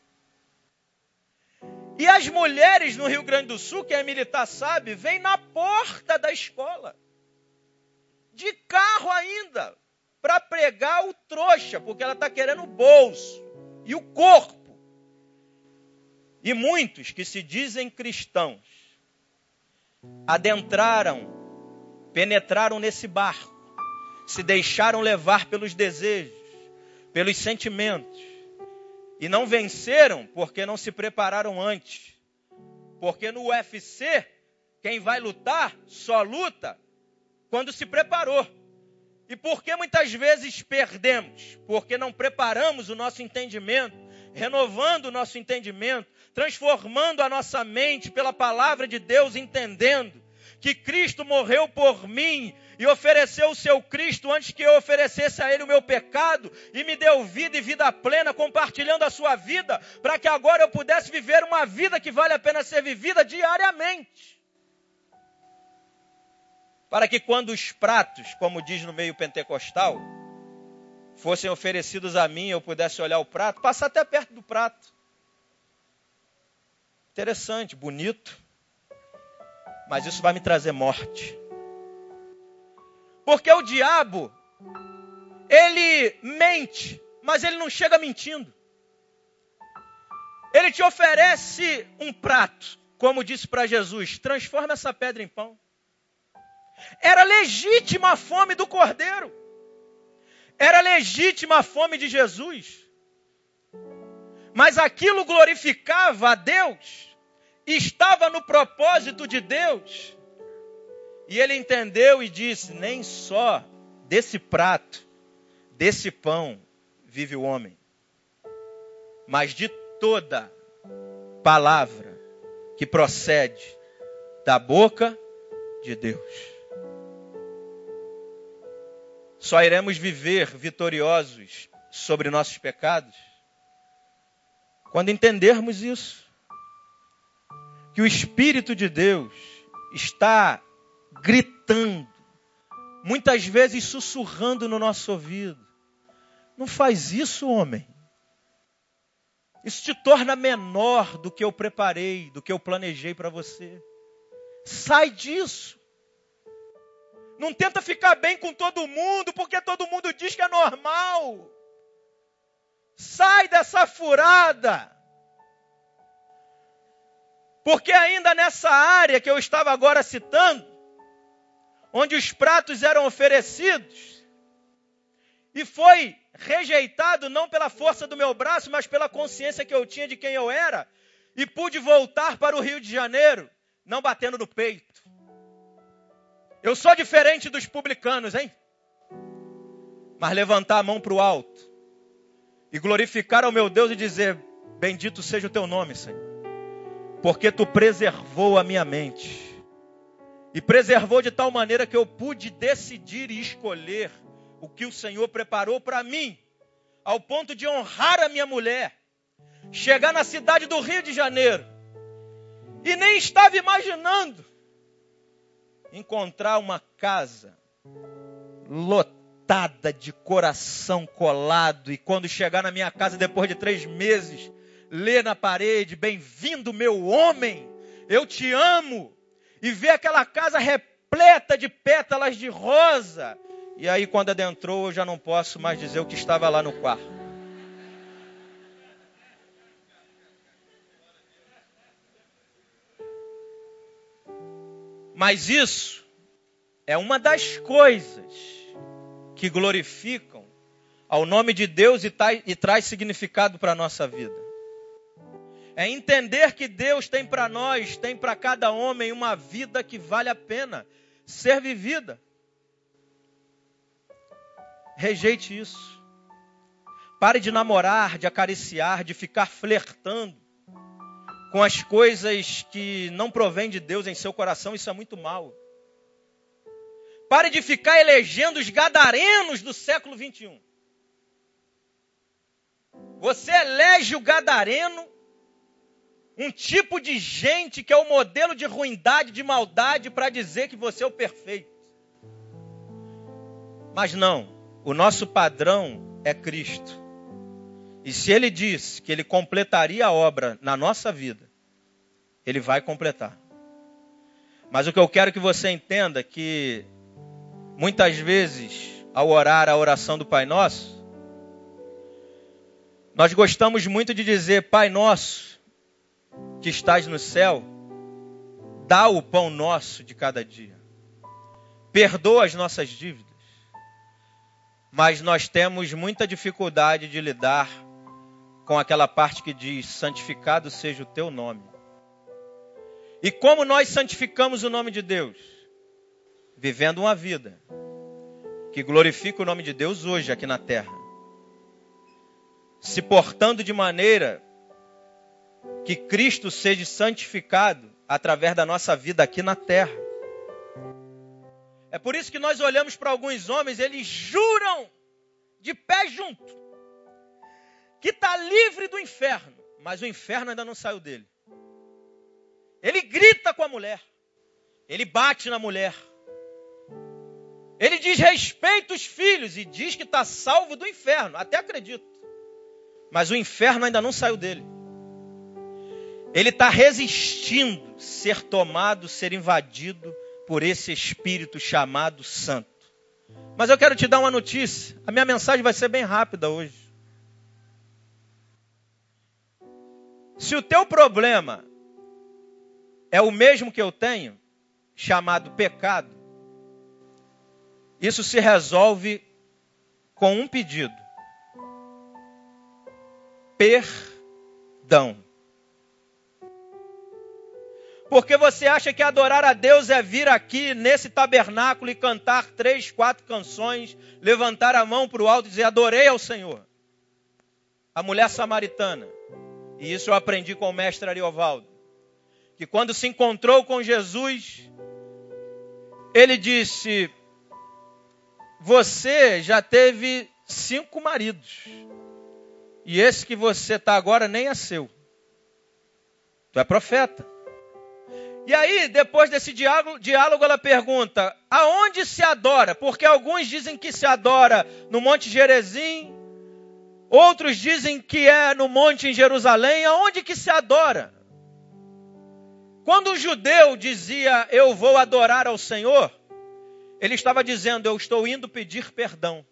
B: E as mulheres no Rio Grande do Sul, quem é militar sabe, vêm na porta da escola. De carro ainda. Para pregar o trouxa, porque ela está querendo o bolso e o corpo. E muitos que se dizem cristãos adentraram, penetraram nesse barco, se deixaram levar pelos desejos, pelos sentimentos e não venceram porque não se prepararam antes. Porque no UFC, quem vai lutar só luta quando se preparou. E por que muitas vezes perdemos? Porque não preparamos o nosso entendimento, renovando o nosso entendimento, transformando a nossa mente pela palavra de Deus, entendendo que Cristo morreu por mim e ofereceu o seu Cristo antes que eu oferecesse a Ele o meu pecado e me deu vida e vida plena, compartilhando a sua vida, para que agora eu pudesse viver uma vida que vale a pena ser vivida diariamente. Para que quando os pratos, como diz no meio pentecostal, fossem oferecidos a mim, eu pudesse olhar o prato, passar até perto do prato. Interessante, bonito. Mas isso vai me trazer morte. Porque o diabo, ele mente, mas ele não chega mentindo. Ele te oferece um prato, como disse para Jesus: transforma essa pedra em pão. Era legítima a fome do cordeiro, era legítima a fome de Jesus, mas aquilo glorificava a Deus, estava no propósito de Deus. E ele entendeu e disse: Nem só desse prato, desse pão, vive o homem, mas de toda palavra que procede da boca de Deus. Só iremos viver vitoriosos sobre nossos pecados Quando entendermos isso, que o Espírito de Deus está gritando, muitas vezes sussurrando no nosso ouvido. Não faz isso, homem. Isso te torna menor do que eu preparei, do que eu planejei para você. Sai disso. Não tenta ficar bem com todo mundo, porque todo mundo diz que é normal. Sai dessa furada. Porque ainda nessa área que eu estava agora citando, onde os pratos eram oferecidos, e foi rejeitado não pela força do meu braço, mas pela consciência que eu tinha de quem eu era, e pude voltar para o Rio de Janeiro, não batendo no peito. Eu sou diferente dos publicanos, hein? Mas levantar a mão para o alto e glorificar ao meu Deus e dizer: Bendito seja o teu nome, Senhor, porque tu preservou a minha mente. E preservou de tal maneira que eu pude decidir e escolher o que o Senhor preparou para mim, ao ponto de honrar a minha mulher, chegar na cidade do Rio de Janeiro e nem estava imaginando encontrar uma casa lotada de coração colado e quando chegar na minha casa depois de três meses ler na parede bem-vindo meu homem eu te amo e ver aquela casa repleta de pétalas de rosa e aí, quando adentrou, eu já não posso mais dizer o que estava lá no quarto. Mas isso é uma das coisas que glorificam ao nome de Deus e, e traz significado para a nossa vida. É entender que Deus tem para nós, tem para cada homem uma vida que vale a pena ser vivida. Rejeite isso. Pare de namorar, de acariciar, de ficar flertando com as coisas que não provêm de Deus em seu coração, isso é muito mal. Pare de ficar elegendo os gadarenos do século 21. Você elege o gadareno, um tipo de gente que é o modelo de ruindade, de maldade, para dizer que você é o perfeito. Mas não. O nosso padrão é Cristo. E se ele diz que ele completaria a obra na nossa vida, ele vai completar. Mas o que eu quero que você entenda é que muitas vezes, ao orar a oração do Pai Nosso, nós gostamos muito de dizer, Pai Nosso, que estás no céu, dá o pão nosso de cada dia. Perdoa as nossas dívidas mas nós temos muita dificuldade de lidar com aquela parte que diz: santificado seja o teu nome. E como nós santificamos o nome de Deus? Vivendo uma vida que glorifica o nome de Deus hoje aqui na terra. Se portando de maneira que Cristo seja santificado através da nossa vida aqui na terra. É por isso que nós olhamos para alguns homens, eles juram de pé junto que está livre do inferno, mas o inferno ainda não saiu dele. Ele grita com a mulher, ele bate na mulher, ele diz respeita os filhos e diz que está salvo do inferno, até acredito, mas o inferno ainda não saiu dele. Ele está resistindo ser tomado, ser invadido por esse Espírito chamado Santo. Mas eu quero te dar uma notícia. A minha mensagem vai ser bem rápida hoje. Se o teu problema é o mesmo que eu tenho, chamado pecado, isso se resolve com um pedido: perdão. Porque você acha que adorar a Deus é vir aqui nesse tabernáculo e cantar três, quatro canções, levantar a mão para o alto e dizer: Adorei ao Senhor. A mulher samaritana, e isso eu aprendi com o mestre Ariovaldo, que quando se encontrou com Jesus, ele disse: Você já teve cinco maridos, E esse que você está agora nem é seu. Tu é profeta. E aí, depois desse diálogo, ela pergunta: aonde se adora? Porque alguns dizem que se adora no Monte Gerezim, outros dizem que é no monte em Jerusalém. Aonde que se adora? Quando o judeu dizia eu vou adorar ao Senhor, ele estava dizendo eu estou indo pedir perdão.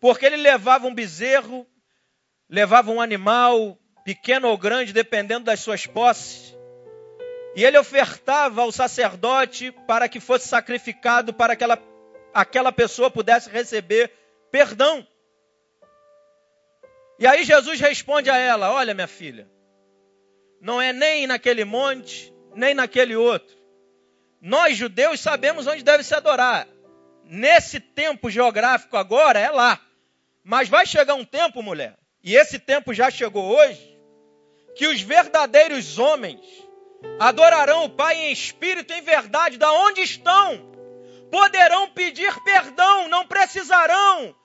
B: Porque ele levava um bezerro, levava um animal, pequeno ou grande, dependendo das suas posses, e ele ofertava ao sacerdote para que fosse sacrificado, para que aquela, aquela pessoa pudesse receber perdão. E aí Jesus responde a ela: Olha, minha filha, não é nem naquele monte, nem naquele outro. Nós, judeus, sabemos onde deve se adorar. Nesse tempo geográfico agora é lá. Mas vai chegar um tempo, mulher, e esse tempo já chegou hoje, que os verdadeiros homens adorarão o Pai em espírito e em verdade, da onde estão, poderão pedir perdão, não precisarão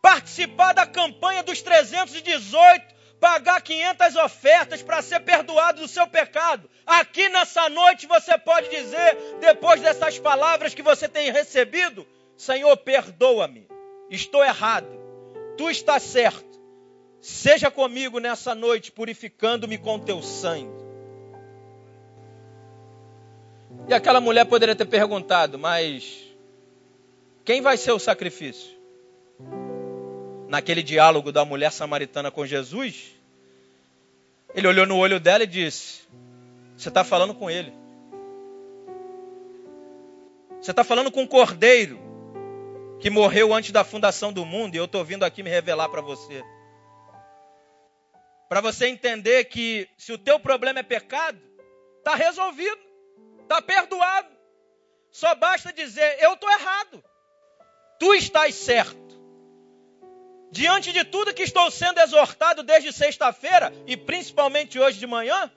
B: participar da campanha dos 318, pagar 500 ofertas para ser perdoado do seu pecado. Aqui nessa noite você pode dizer, depois dessas palavras que você tem recebido, Senhor, perdoa-me, estou errado, tu estás certo. Seja comigo nessa noite, purificando-me com teu sangue. E aquela mulher poderia ter perguntado, mas quem vai ser o sacrifício? Naquele diálogo da mulher samaritana com Jesus, ele olhou no olho dela e disse: Você está falando com ele. Você está falando com um cordeiro que morreu antes da fundação do mundo e eu estou vindo aqui me revelar para você. Para você entender que se o teu problema é pecado, está resolvido está perdoado. Só basta dizer: eu estou errado. Tu estás certo. Diante de tudo que estou sendo exortado desde sexta-feira e principalmente hoje de manhã,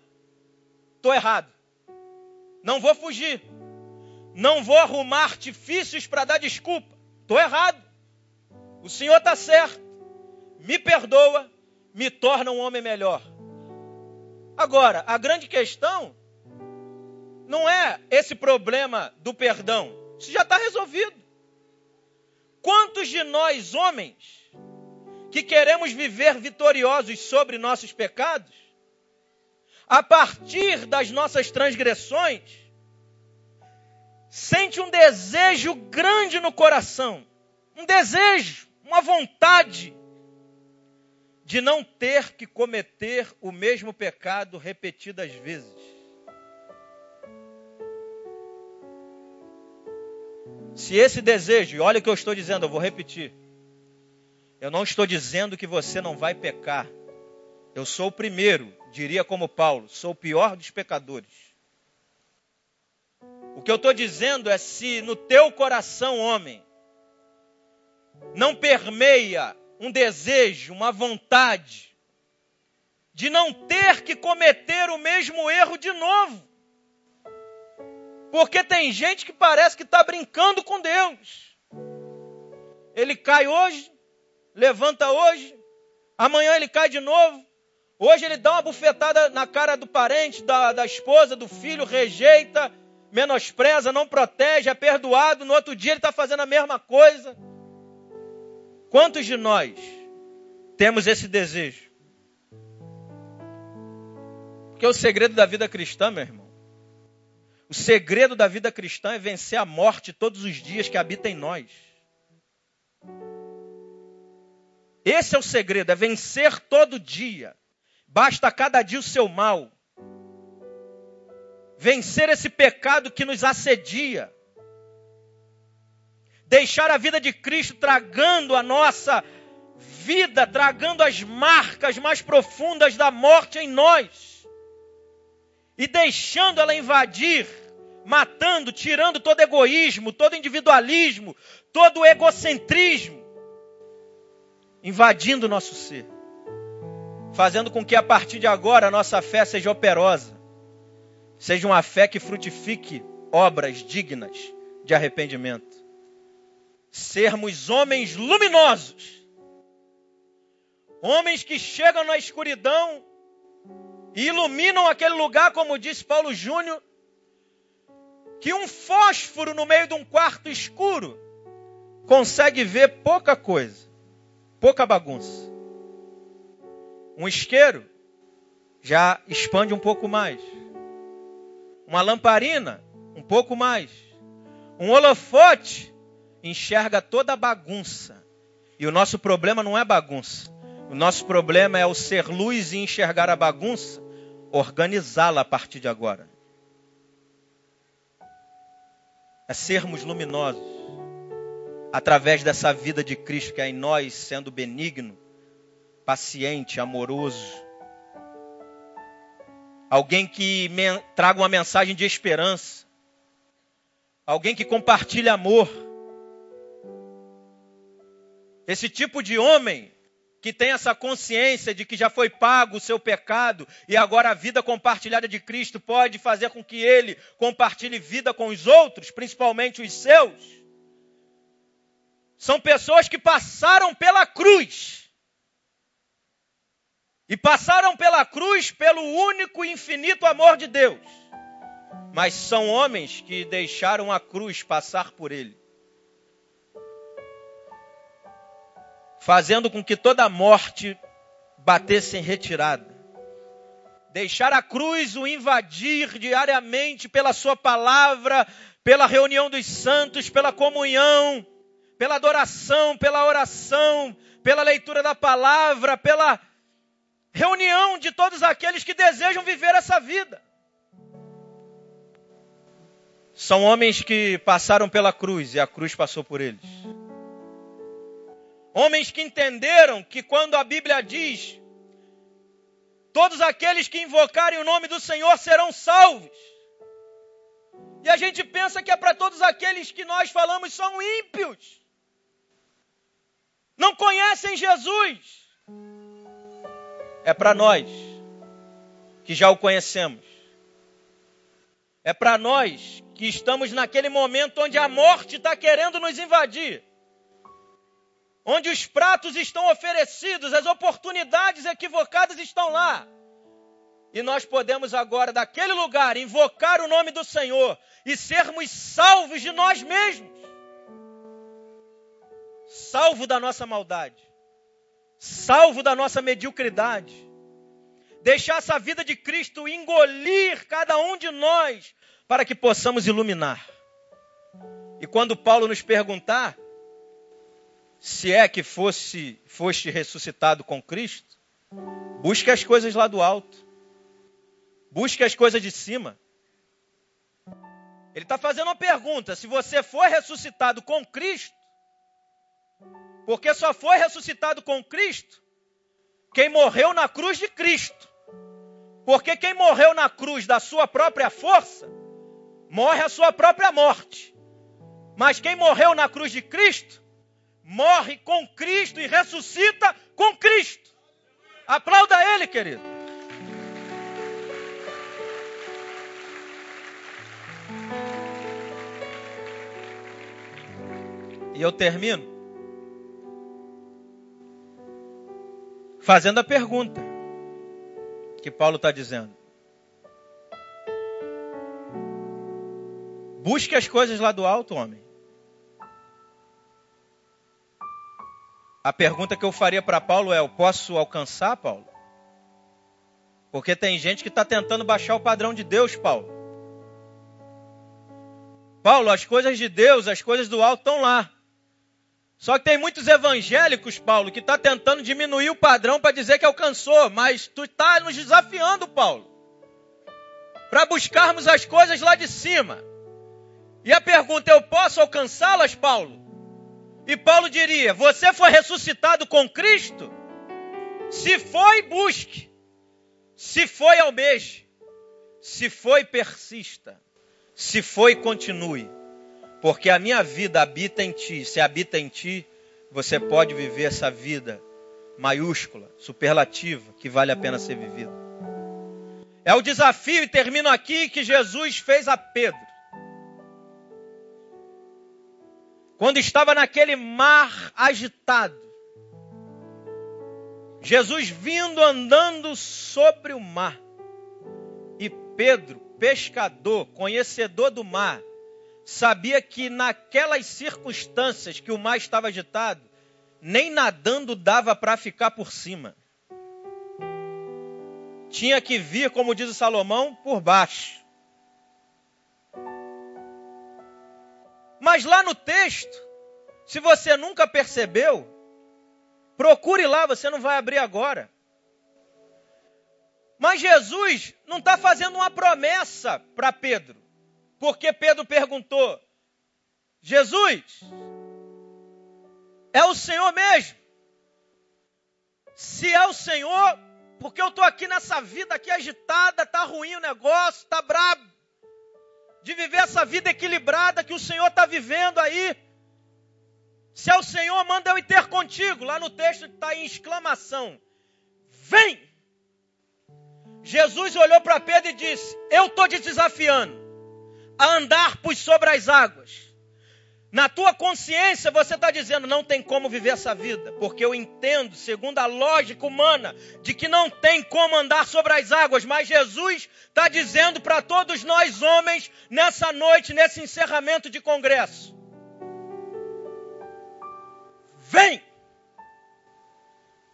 B: estou errado. Não vou fugir. Não vou arrumar artifícios para dar desculpa. Estou errado. O Senhor está certo. Me perdoa, me torna um homem melhor. Agora, a grande questão não é esse problema do perdão. Isso já está resolvido. Quantos de nós, homens, que queremos viver vitoriosos sobre nossos pecados, a partir das nossas transgressões, sente um desejo grande no coração, um desejo, uma vontade de não ter que cometer o mesmo pecado repetidas vezes. Se esse desejo, olha o que eu estou dizendo, eu vou repetir. Eu não estou dizendo que você não vai pecar. Eu sou o primeiro, diria como Paulo, sou o pior dos pecadores. O que eu estou dizendo é se no teu coração, homem, não permeia um desejo, uma vontade de não ter que cometer o mesmo erro de novo. Porque tem gente que parece que está brincando com Deus. Ele cai hoje, levanta hoje, amanhã ele cai de novo. Hoje ele dá uma bufetada na cara do parente, da, da esposa, do filho, rejeita, menospreza, não protege, é perdoado. No outro dia ele está fazendo a mesma coisa. Quantos de nós temos esse desejo? Porque o segredo da vida cristã, meu irmão, o segredo da vida cristã é vencer a morte todos os dias que habita em nós. Esse é o segredo, é vencer todo dia. Basta cada dia o seu mal. Vencer esse pecado que nos assedia. Deixar a vida de Cristo tragando a nossa vida, tragando as marcas mais profundas da morte em nós. E deixando ela invadir matando, tirando todo egoísmo, todo individualismo, todo egocentrismo, invadindo o nosso ser, fazendo com que a partir de agora a nossa fé seja operosa, seja uma fé que frutifique obras dignas de arrependimento. Sermos homens luminosos, Homens que chegam na escuridão e iluminam aquele lugar, como disse Paulo Júnior, que um fósforo no meio de um quarto escuro consegue ver pouca coisa, pouca bagunça. Um isqueiro já expande um pouco mais. Uma lamparina, um pouco mais. Um holofote enxerga toda a bagunça. E o nosso problema não é bagunça. O nosso problema é o ser luz e enxergar a bagunça, organizá-la a partir de agora. É sermos luminosos através dessa vida de Cristo que é em nós, sendo benigno, paciente, amoroso. Alguém que traga uma mensagem de esperança. Alguém que compartilhe amor. Esse tipo de homem que tem essa consciência de que já foi pago o seu pecado e agora a vida compartilhada de Cristo pode fazer com que ele compartilhe vida com os outros, principalmente os seus. São pessoas que passaram pela cruz. E passaram pela cruz pelo único e infinito amor de Deus. Mas são homens que deixaram a cruz passar por ele. Fazendo com que toda morte batesse em retirada. Deixar a cruz o invadir diariamente pela sua palavra, pela reunião dos santos, pela comunhão, pela adoração, pela oração, pela leitura da palavra, pela reunião de todos aqueles que desejam viver essa vida. São homens que passaram pela cruz e a cruz passou por eles. Homens que entenderam que quando a Bíblia diz: todos aqueles que invocarem o nome do Senhor serão salvos. E a gente pensa que é para todos aqueles que nós falamos são ímpios. Não conhecem Jesus é para nós que já o conhecemos. É para nós que estamos naquele momento onde a morte está querendo nos invadir. Onde os pratos estão oferecidos, as oportunidades equivocadas estão lá. E nós podemos agora, daquele lugar, invocar o nome do Senhor e sermos salvos de nós mesmos. Salvo da nossa maldade salvo da nossa mediocridade. Deixar essa vida de Cristo engolir cada um de nós para que possamos iluminar. E quando Paulo nos perguntar se é que fosse foste ressuscitado com Cristo, busque as coisas lá do alto. Busque as coisas de cima. Ele está fazendo uma pergunta: se você for ressuscitado com Cristo, porque só foi ressuscitado com Cristo quem morreu na cruz de Cristo. Porque quem morreu na cruz da sua própria força, morre a sua própria morte. Mas quem morreu na cruz de Cristo, morre com Cristo e ressuscita com Cristo. Aplauda ele, querido. E eu termino fazendo a pergunta que Paulo está dizendo. Busque as coisas lá do alto, homem. A pergunta que eu faria para Paulo é: eu posso alcançar, Paulo? Porque tem gente que está tentando baixar o padrão de Deus, Paulo. Paulo, as coisas de Deus, as coisas do alto estão lá. Só que tem muitos evangélicos, Paulo, que está tentando diminuir o padrão para dizer que alcançou, mas tu está nos desafiando, Paulo, para buscarmos as coisas lá de cima. E a pergunta: eu posso alcançá-las, Paulo? E Paulo diria: você foi ressuscitado com Cristo? Se foi, busque. Se foi, almeje. Se foi, persista. Se foi, continue. Porque a minha vida habita em ti. Se habita em ti, você pode viver essa vida maiúscula, superlativa, que vale a pena ser vivida. É o desafio, e termino aqui, que Jesus fez a Pedro. Quando estava naquele mar agitado, Jesus vindo andando sobre o mar. E Pedro, pescador, conhecedor do mar, sabia que naquelas circunstâncias que o mar estava agitado, nem nadando dava para ficar por cima. Tinha que vir, como diz o Salomão, por baixo. Mas lá no texto, se você nunca percebeu, procure lá, você não vai abrir agora. Mas Jesus não está fazendo uma promessa para Pedro, porque Pedro perguntou: Jesus, é o Senhor mesmo? Se é o Senhor, porque eu estou aqui nessa vida aqui agitada, tá ruim o negócio, tá brabo de viver essa vida equilibrada que o Senhor está vivendo aí. Se é o Senhor, manda eu ir ter contigo. Lá no texto está em exclamação: Vem! Jesus olhou para Pedro e disse: Eu estou te desafiando a andar por sobre as águas. Na tua consciência você está dizendo, não tem como viver essa vida, porque eu entendo, segundo a lógica humana, de que não tem como andar sobre as águas, mas Jesus está dizendo para todos nós homens, nessa noite, nesse encerramento de congresso: vem,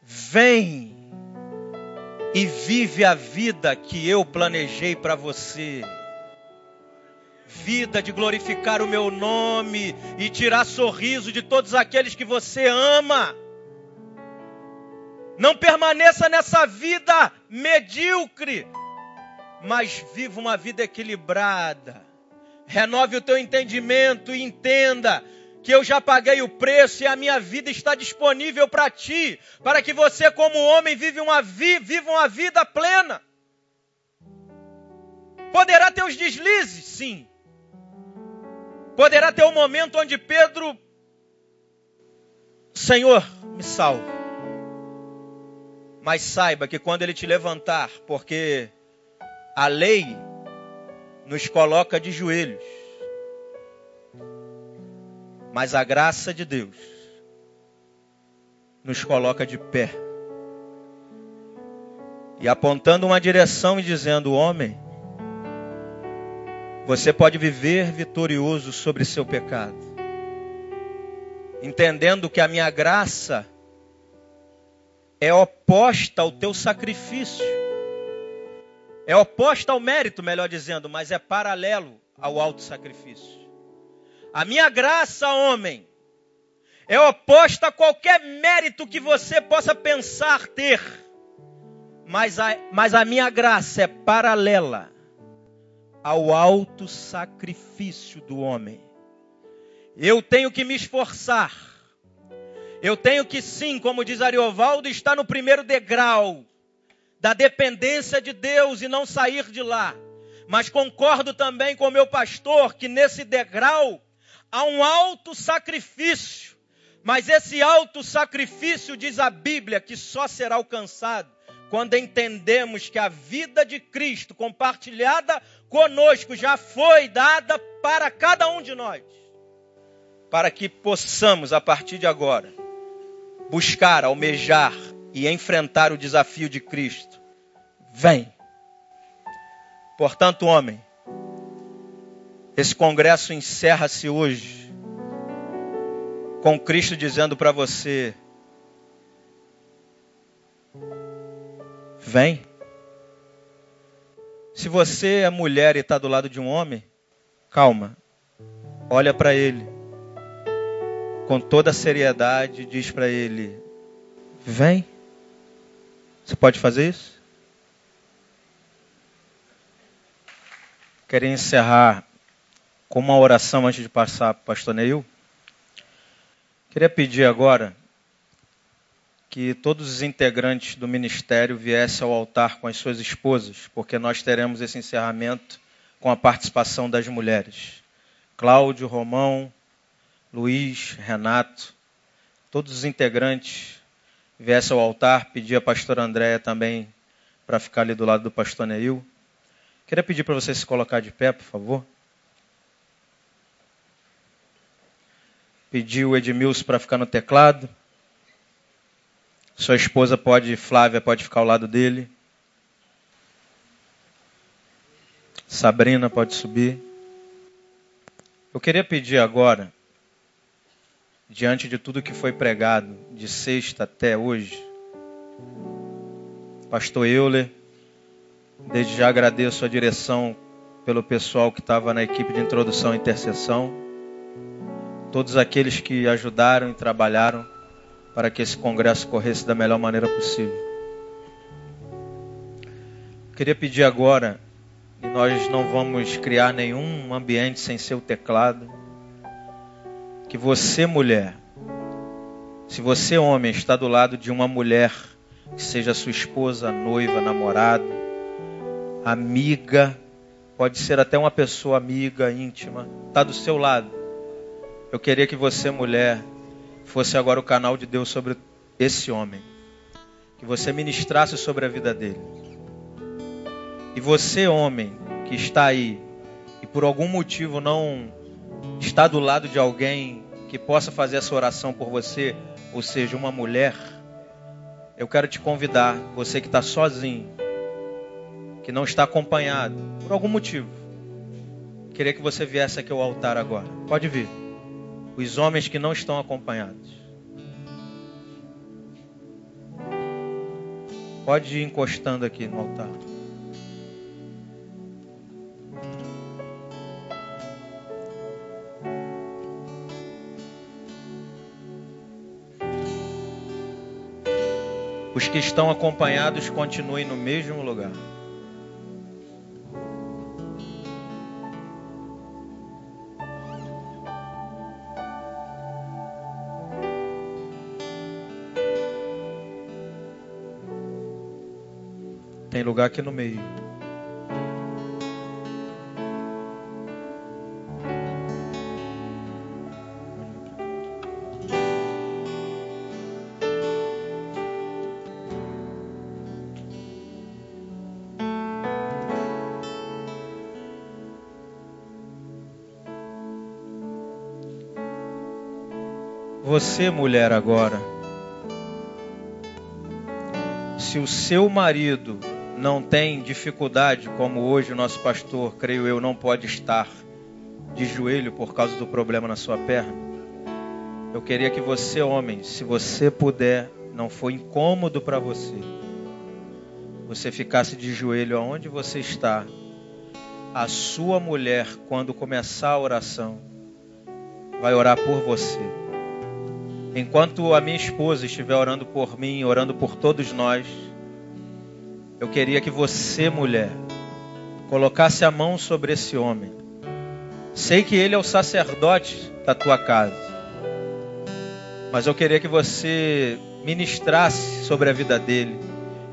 B: vem e vive a vida que eu planejei para você vida de glorificar o meu nome e tirar sorriso de todos aqueles que você ama. Não permaneça nessa vida medíocre, mas viva uma vida equilibrada. Renove o teu entendimento e entenda que eu já paguei o preço e a minha vida está disponível para ti, para que você, como homem, vive uma vi, viva uma vida plena. Poderá ter os deslizes, sim. Poderá ter um momento onde Pedro, Senhor, me salve. Mas saiba que quando ele te levantar, porque a lei nos coloca de joelhos, mas a graça de Deus nos coloca de pé. E apontando uma direção e dizendo: Homem, você pode viver vitorioso sobre seu pecado, entendendo que a minha graça é oposta ao teu sacrifício, é oposta ao mérito, melhor dizendo, mas é paralelo ao alto sacrifício. A minha graça, homem, é oposta a qualquer mérito que você possa pensar ter, mas a, mas a minha graça é paralela ao alto sacrifício do homem. Eu tenho que me esforçar. Eu tenho que sim, como diz Ariovaldo, estar no primeiro degrau da dependência de Deus e não sair de lá. Mas concordo também com o meu pastor que nesse degrau há um alto sacrifício. Mas esse alto sacrifício, diz a Bíblia, que só será alcançado quando entendemos que a vida de Cristo compartilhada conosco já foi dada para cada um de nós, para que possamos, a partir de agora, buscar, almejar e enfrentar o desafio de Cristo. Vem. Portanto, homem, esse congresso encerra-se hoje com Cristo dizendo para você: Vem. Se você é mulher e está do lado de um homem, calma. Olha para ele. Com toda a seriedade, diz para ele: Vem. Você pode fazer isso? Queria encerrar com uma oração antes de passar para o pastor Neil. Queria pedir agora que todos os integrantes do ministério viessem ao altar com as suas esposas, porque nós teremos esse encerramento com a participação das mulheres. Cláudio, Romão, Luiz, Renato, todos os integrantes viessem ao altar, pedir a pastora Andréia também para ficar ali do lado do pastor Neil. Queria pedir para você se colocar de pé, por favor. Pedir o Edmilson para ficar no teclado. Sua esposa pode, Flávia, pode ficar ao lado dele. Sabrina pode subir. Eu queria pedir agora, diante de tudo que foi pregado, de sexta até hoje, Pastor Euler, desde já agradeço a direção pelo pessoal que estava na equipe de introdução e intercessão, todos aqueles que ajudaram e trabalharam para que esse congresso corresse da melhor maneira possível. Queria pedir agora, e nós não vamos criar nenhum ambiente sem seu teclado, que você, mulher, se você, homem, está do lado de uma mulher, que seja sua esposa, noiva, namorada, amiga, pode ser até uma pessoa amiga, íntima, está do seu lado. Eu queria que você, mulher, fosse agora o canal de Deus sobre esse homem. Que você ministrasse sobre a vida dele. E você, homem, que está aí e por algum motivo não está do lado de alguém que possa fazer essa oração por você, ou seja, uma mulher, eu quero te convidar, você que está sozinho, que não está acompanhado, por algum motivo, queria que você viesse aqui ao altar agora. Pode vir. Os homens que não estão acompanhados. Pode ir encostando aqui no altar. Os que estão acompanhados continuem no mesmo lugar. Lugar aqui no meio. Você, mulher, agora, se o seu marido não tem dificuldade, como hoje o nosso pastor, creio eu, não pode estar de joelho por causa do problema na sua perna, eu queria que você, homem, se você puder, não for incômodo para você, você ficasse de joelho aonde você está. A sua mulher, quando começar a oração, vai orar por você. Enquanto a minha esposa estiver orando por mim, orando por todos nós, eu queria que você, mulher, colocasse a mão sobre esse homem. Sei que ele é o sacerdote da tua casa, mas eu queria que você ministrasse sobre a vida dele,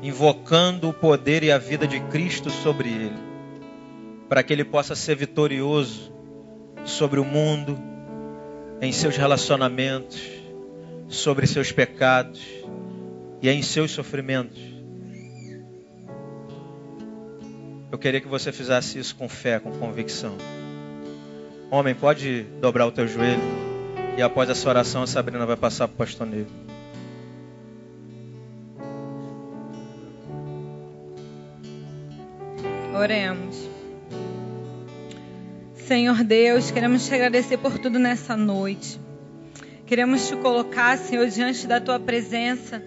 B: invocando o poder e a vida de Cristo sobre ele, para que ele possa ser vitorioso sobre o mundo, em seus relacionamentos, sobre seus pecados e em seus sofrimentos. Eu queria que você fizesse isso com fé, com convicção. Homem, pode dobrar o teu joelho e após essa oração a Sabrina vai passar para o pastor Ney.
C: Oremos. Senhor Deus, queremos te agradecer por tudo nessa noite. Queremos te colocar, Senhor, diante da tua presença,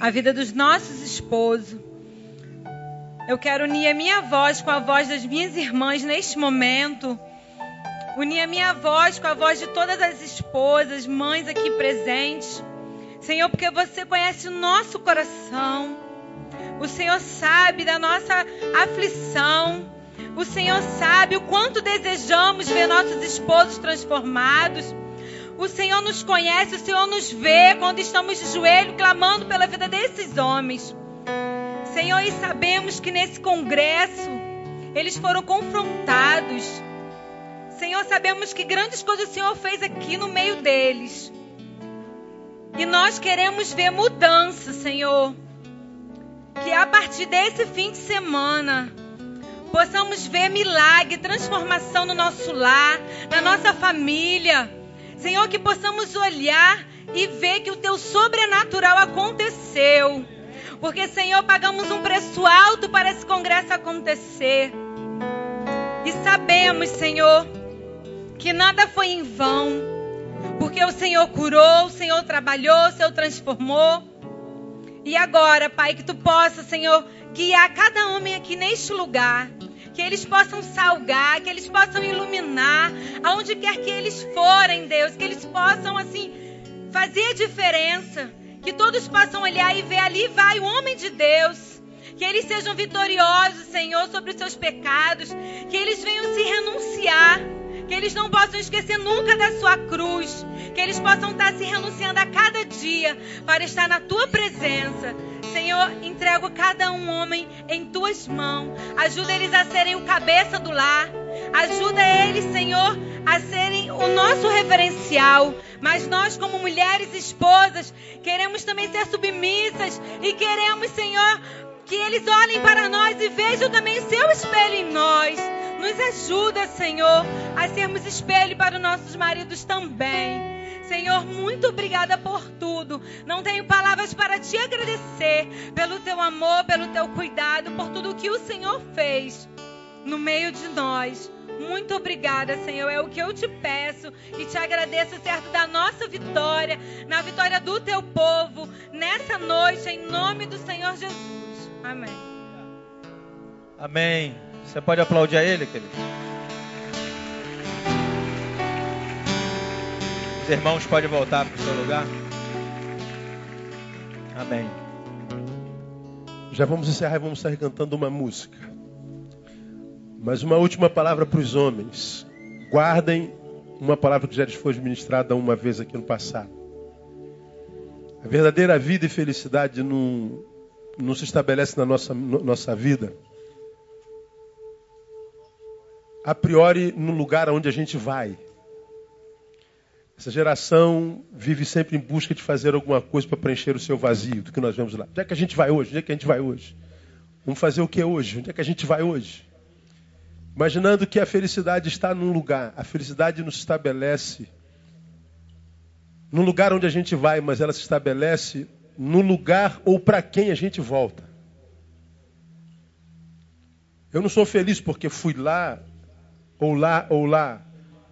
C: a vida dos nossos esposos. Eu quero unir a minha voz com a voz das minhas irmãs neste momento. Unir a minha voz com a voz de todas as esposas, mães aqui presentes. Senhor, porque você conhece o nosso coração. O Senhor sabe da nossa aflição. O Senhor sabe o quanto desejamos ver nossos esposos transformados. O Senhor nos conhece, o Senhor nos vê quando estamos de joelho clamando pela vida desses homens. Senhor, e sabemos que nesse congresso eles foram confrontados. Senhor, sabemos que grandes coisas o Senhor fez aqui no meio deles. E nós queremos ver mudança, Senhor. Que a partir desse fim de semana possamos ver milagre, transformação no nosso lar, na nossa família. Senhor, que possamos olhar e ver que o teu sobrenatural aconteceu. Porque, Senhor, pagamos um preço alto para esse congresso acontecer. E sabemos, Senhor, que nada foi em vão. Porque o Senhor curou, o Senhor trabalhou, o Senhor transformou. E agora, Pai, que tu possa, Senhor, guiar cada homem aqui neste lugar. Que eles possam salgar, que eles possam iluminar, aonde quer que eles forem, Deus, que eles possam, assim, fazer a diferença. Que todos possam olhar e ver ali vai o homem de Deus. Que eles sejam vitoriosos, Senhor, sobre os seus pecados. Que eles venham se renunciar. Que eles não possam esquecer nunca da sua cruz. Que eles possam estar se renunciando a cada dia para estar na tua presença. Senhor, entrego cada um homem em tuas mãos. Ajuda eles a serem o cabeça do lar. Ajuda eles, Senhor, a serem o nosso referencial. Mas nós, como mulheres esposas, queremos também ser submissas e queremos, Senhor, que eles olhem para nós e vejam também o seu espelho em nós. Nos ajuda, Senhor, a sermos espelho para os nossos maridos também. Senhor, muito obrigada por tudo. Não tenho palavras para te agradecer pelo teu amor, pelo teu cuidado, por tudo que o Senhor fez no meio de nós. Muito obrigada, Senhor. É o que eu te peço e te agradeço, certo, da nossa vitória, na vitória do teu povo, nessa noite, em nome do Senhor Jesus. Amém.
B: Amém. Você pode aplaudir a ele, querido? Os irmãos podem voltar para o seu lugar. Amém.
A: Já vamos encerrar e vamos estar cantando uma música. Mas uma última palavra para os homens. Guardem uma palavra que já lhes foi ministrada uma vez aqui no passado. A verdadeira vida e felicidade não, não se estabelece na nossa, no- nossa vida a priori no lugar aonde a gente vai. Essa geração vive sempre em busca de fazer alguma coisa para preencher o seu vazio, do que nós vemos lá. Onde é que a gente vai hoje? Onde é que a gente vai hoje? Vamos fazer o que hoje? Onde é que a gente vai hoje? Imaginando que a felicidade está num lugar. A felicidade não se estabelece no lugar onde a gente vai, mas ela se estabelece no lugar ou para quem a gente volta. Eu não sou feliz porque fui lá, ou lá, ou lá.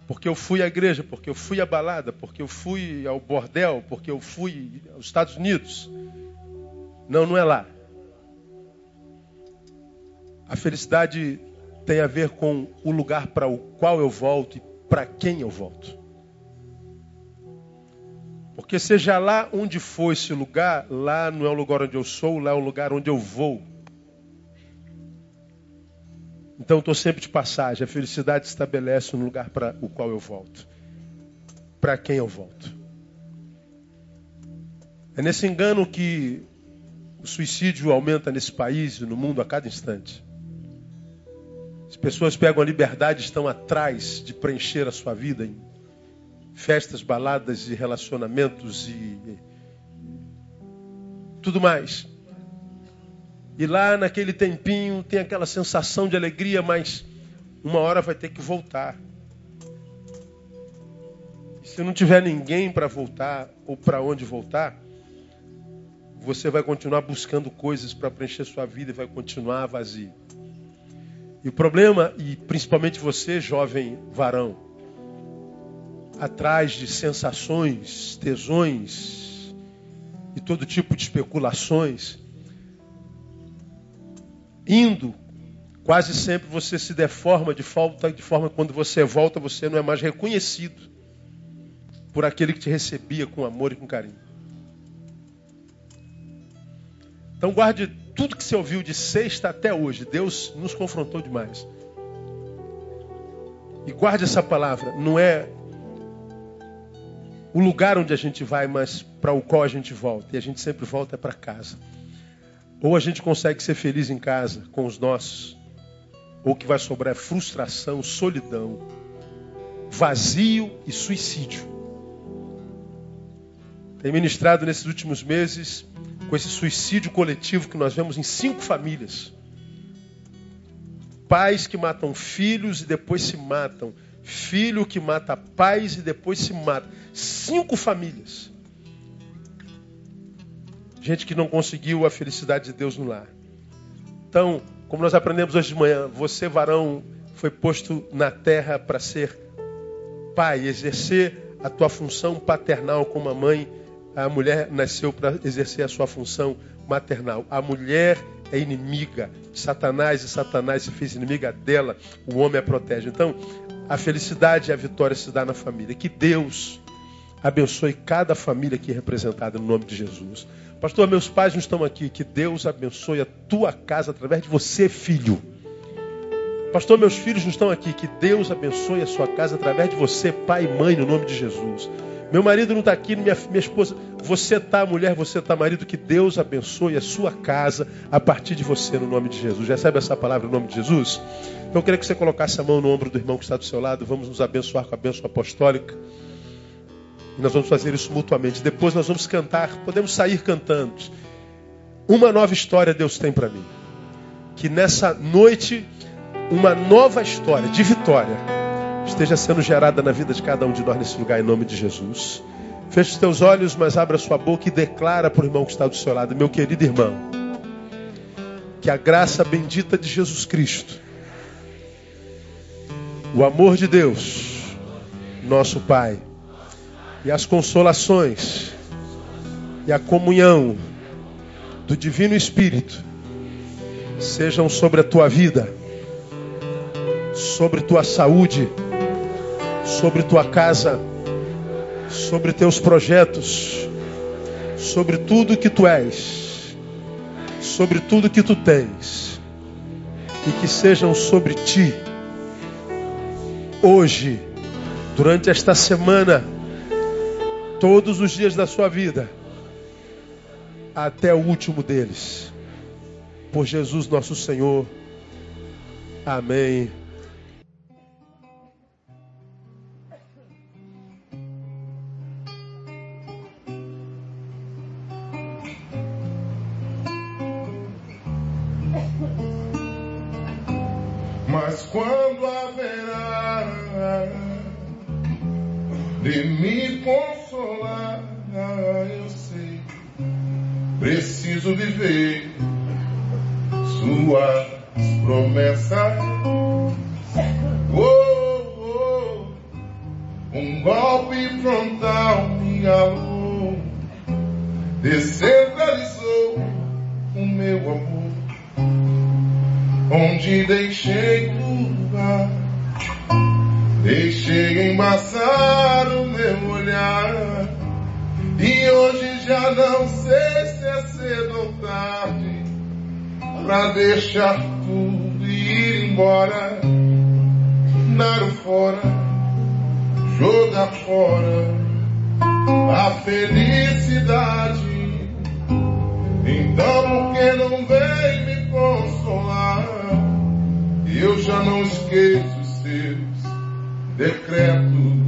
A: Porque eu fui à igreja, porque eu fui à balada, porque eu fui ao bordel, porque eu fui aos Estados Unidos. Não, não é lá. A felicidade tem a ver com o lugar para o qual eu volto e para quem eu volto. Porque seja lá onde for esse lugar, lá não é o lugar onde eu sou, lá é o lugar onde eu vou. Então estou sempre de passagem. A felicidade estabelece no lugar para o qual eu volto. Para quem eu volto. É nesse engano que o suicídio aumenta nesse país e no mundo a cada instante. As pessoas pegam a liberdade e estão atrás de preencher a sua vida em festas, baladas e relacionamentos e tudo mais. E lá naquele tempinho tem aquela sensação de alegria, mas uma hora vai ter que voltar. E se não tiver ninguém para voltar ou para onde voltar, você vai continuar buscando coisas para preencher sua vida e vai continuar vazio. E o problema, e principalmente você, jovem varão, atrás de sensações, tesões e todo tipo de especulações, indo, quase sempre você se deforma de falta, de forma que quando você volta, você não é mais reconhecido por aquele que te recebia com amor e com carinho. Então guarde tudo que você ouviu de sexta até hoje. Deus nos confrontou demais. E guarde essa palavra. Não é o lugar onde a gente vai, mas para o qual a gente volta. E a gente sempre volta para casa. Ou a gente consegue ser feliz em casa com os nossos, ou que vai sobrar frustração, solidão, vazio e suicídio. Tenho ministrado nesses últimos meses com esse suicídio coletivo que nós vemos em cinco famílias. Pais que matam filhos e depois se matam. Filho que mata pais e depois se mata. Cinco famílias. Gente que não conseguiu a felicidade de Deus no lar. Então, como nós aprendemos hoje de manhã, você, varão, foi posto na terra para ser pai, exercer a tua função paternal como a mãe. A mulher nasceu para exercer a sua função maternal. A mulher é inimiga de Satanás e Satanás se fez inimiga dela. O homem a protege. Então, a felicidade e a vitória se dá na família. Que Deus abençoe cada família aqui representada no nome de Jesus. Pastor, meus pais não estão aqui. Que Deus abençoe a tua casa através de você, filho. Pastor, meus filhos não estão aqui. Que Deus abençoe a sua casa através de você, pai e mãe, no nome de Jesus. Meu marido não está aqui, minha, minha esposa. Você está, mulher, você está, marido. Que Deus abençoe a sua casa a partir de você, no nome de Jesus. Recebe essa palavra no nome de Jesus? Então eu queria que você colocasse a mão no ombro do irmão que está do seu lado. Vamos nos abençoar com a bênção apostólica. E nós vamos fazer isso mutuamente. Depois nós vamos cantar. Podemos sair cantando. Uma nova história Deus tem para mim. Que nessa noite, uma nova história de vitória esteja sendo gerada na vida de cada um de nós nesse lugar, em nome de Jesus. Feche os teus olhos, mas abra sua boca e declara para o irmão que está do seu lado, meu querido irmão, que a graça bendita de Jesus Cristo, o amor de Deus, nosso Pai, e as consolações e a comunhão do Divino Espírito sejam sobre a tua vida, sobre tua saúde, sobre tua casa, sobre teus projetos, sobre tudo que tu és, sobre tudo que tu tens, e que sejam sobre ti, hoje, durante esta semana, todos os dias da sua vida, até o último deles. Por Jesus nosso Senhor. Amém.
D: Mas quando haverá de me consolar, eu sei, preciso viver suas promessas. Oh, oh, um golpe frontal me alou, descentralizou o meu amor. Onde deixei curvar, deixei embaçar o meu olhar. E hoje já não sei se é cedo ou tarde pra deixar tudo e ir embora, dar o fora, jogar fora a felicidade. Então por que não vem me consolar? Eu já não esqueço seus decretos.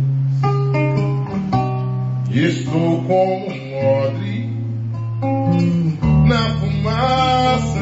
D: Estou como um odre na fumaça.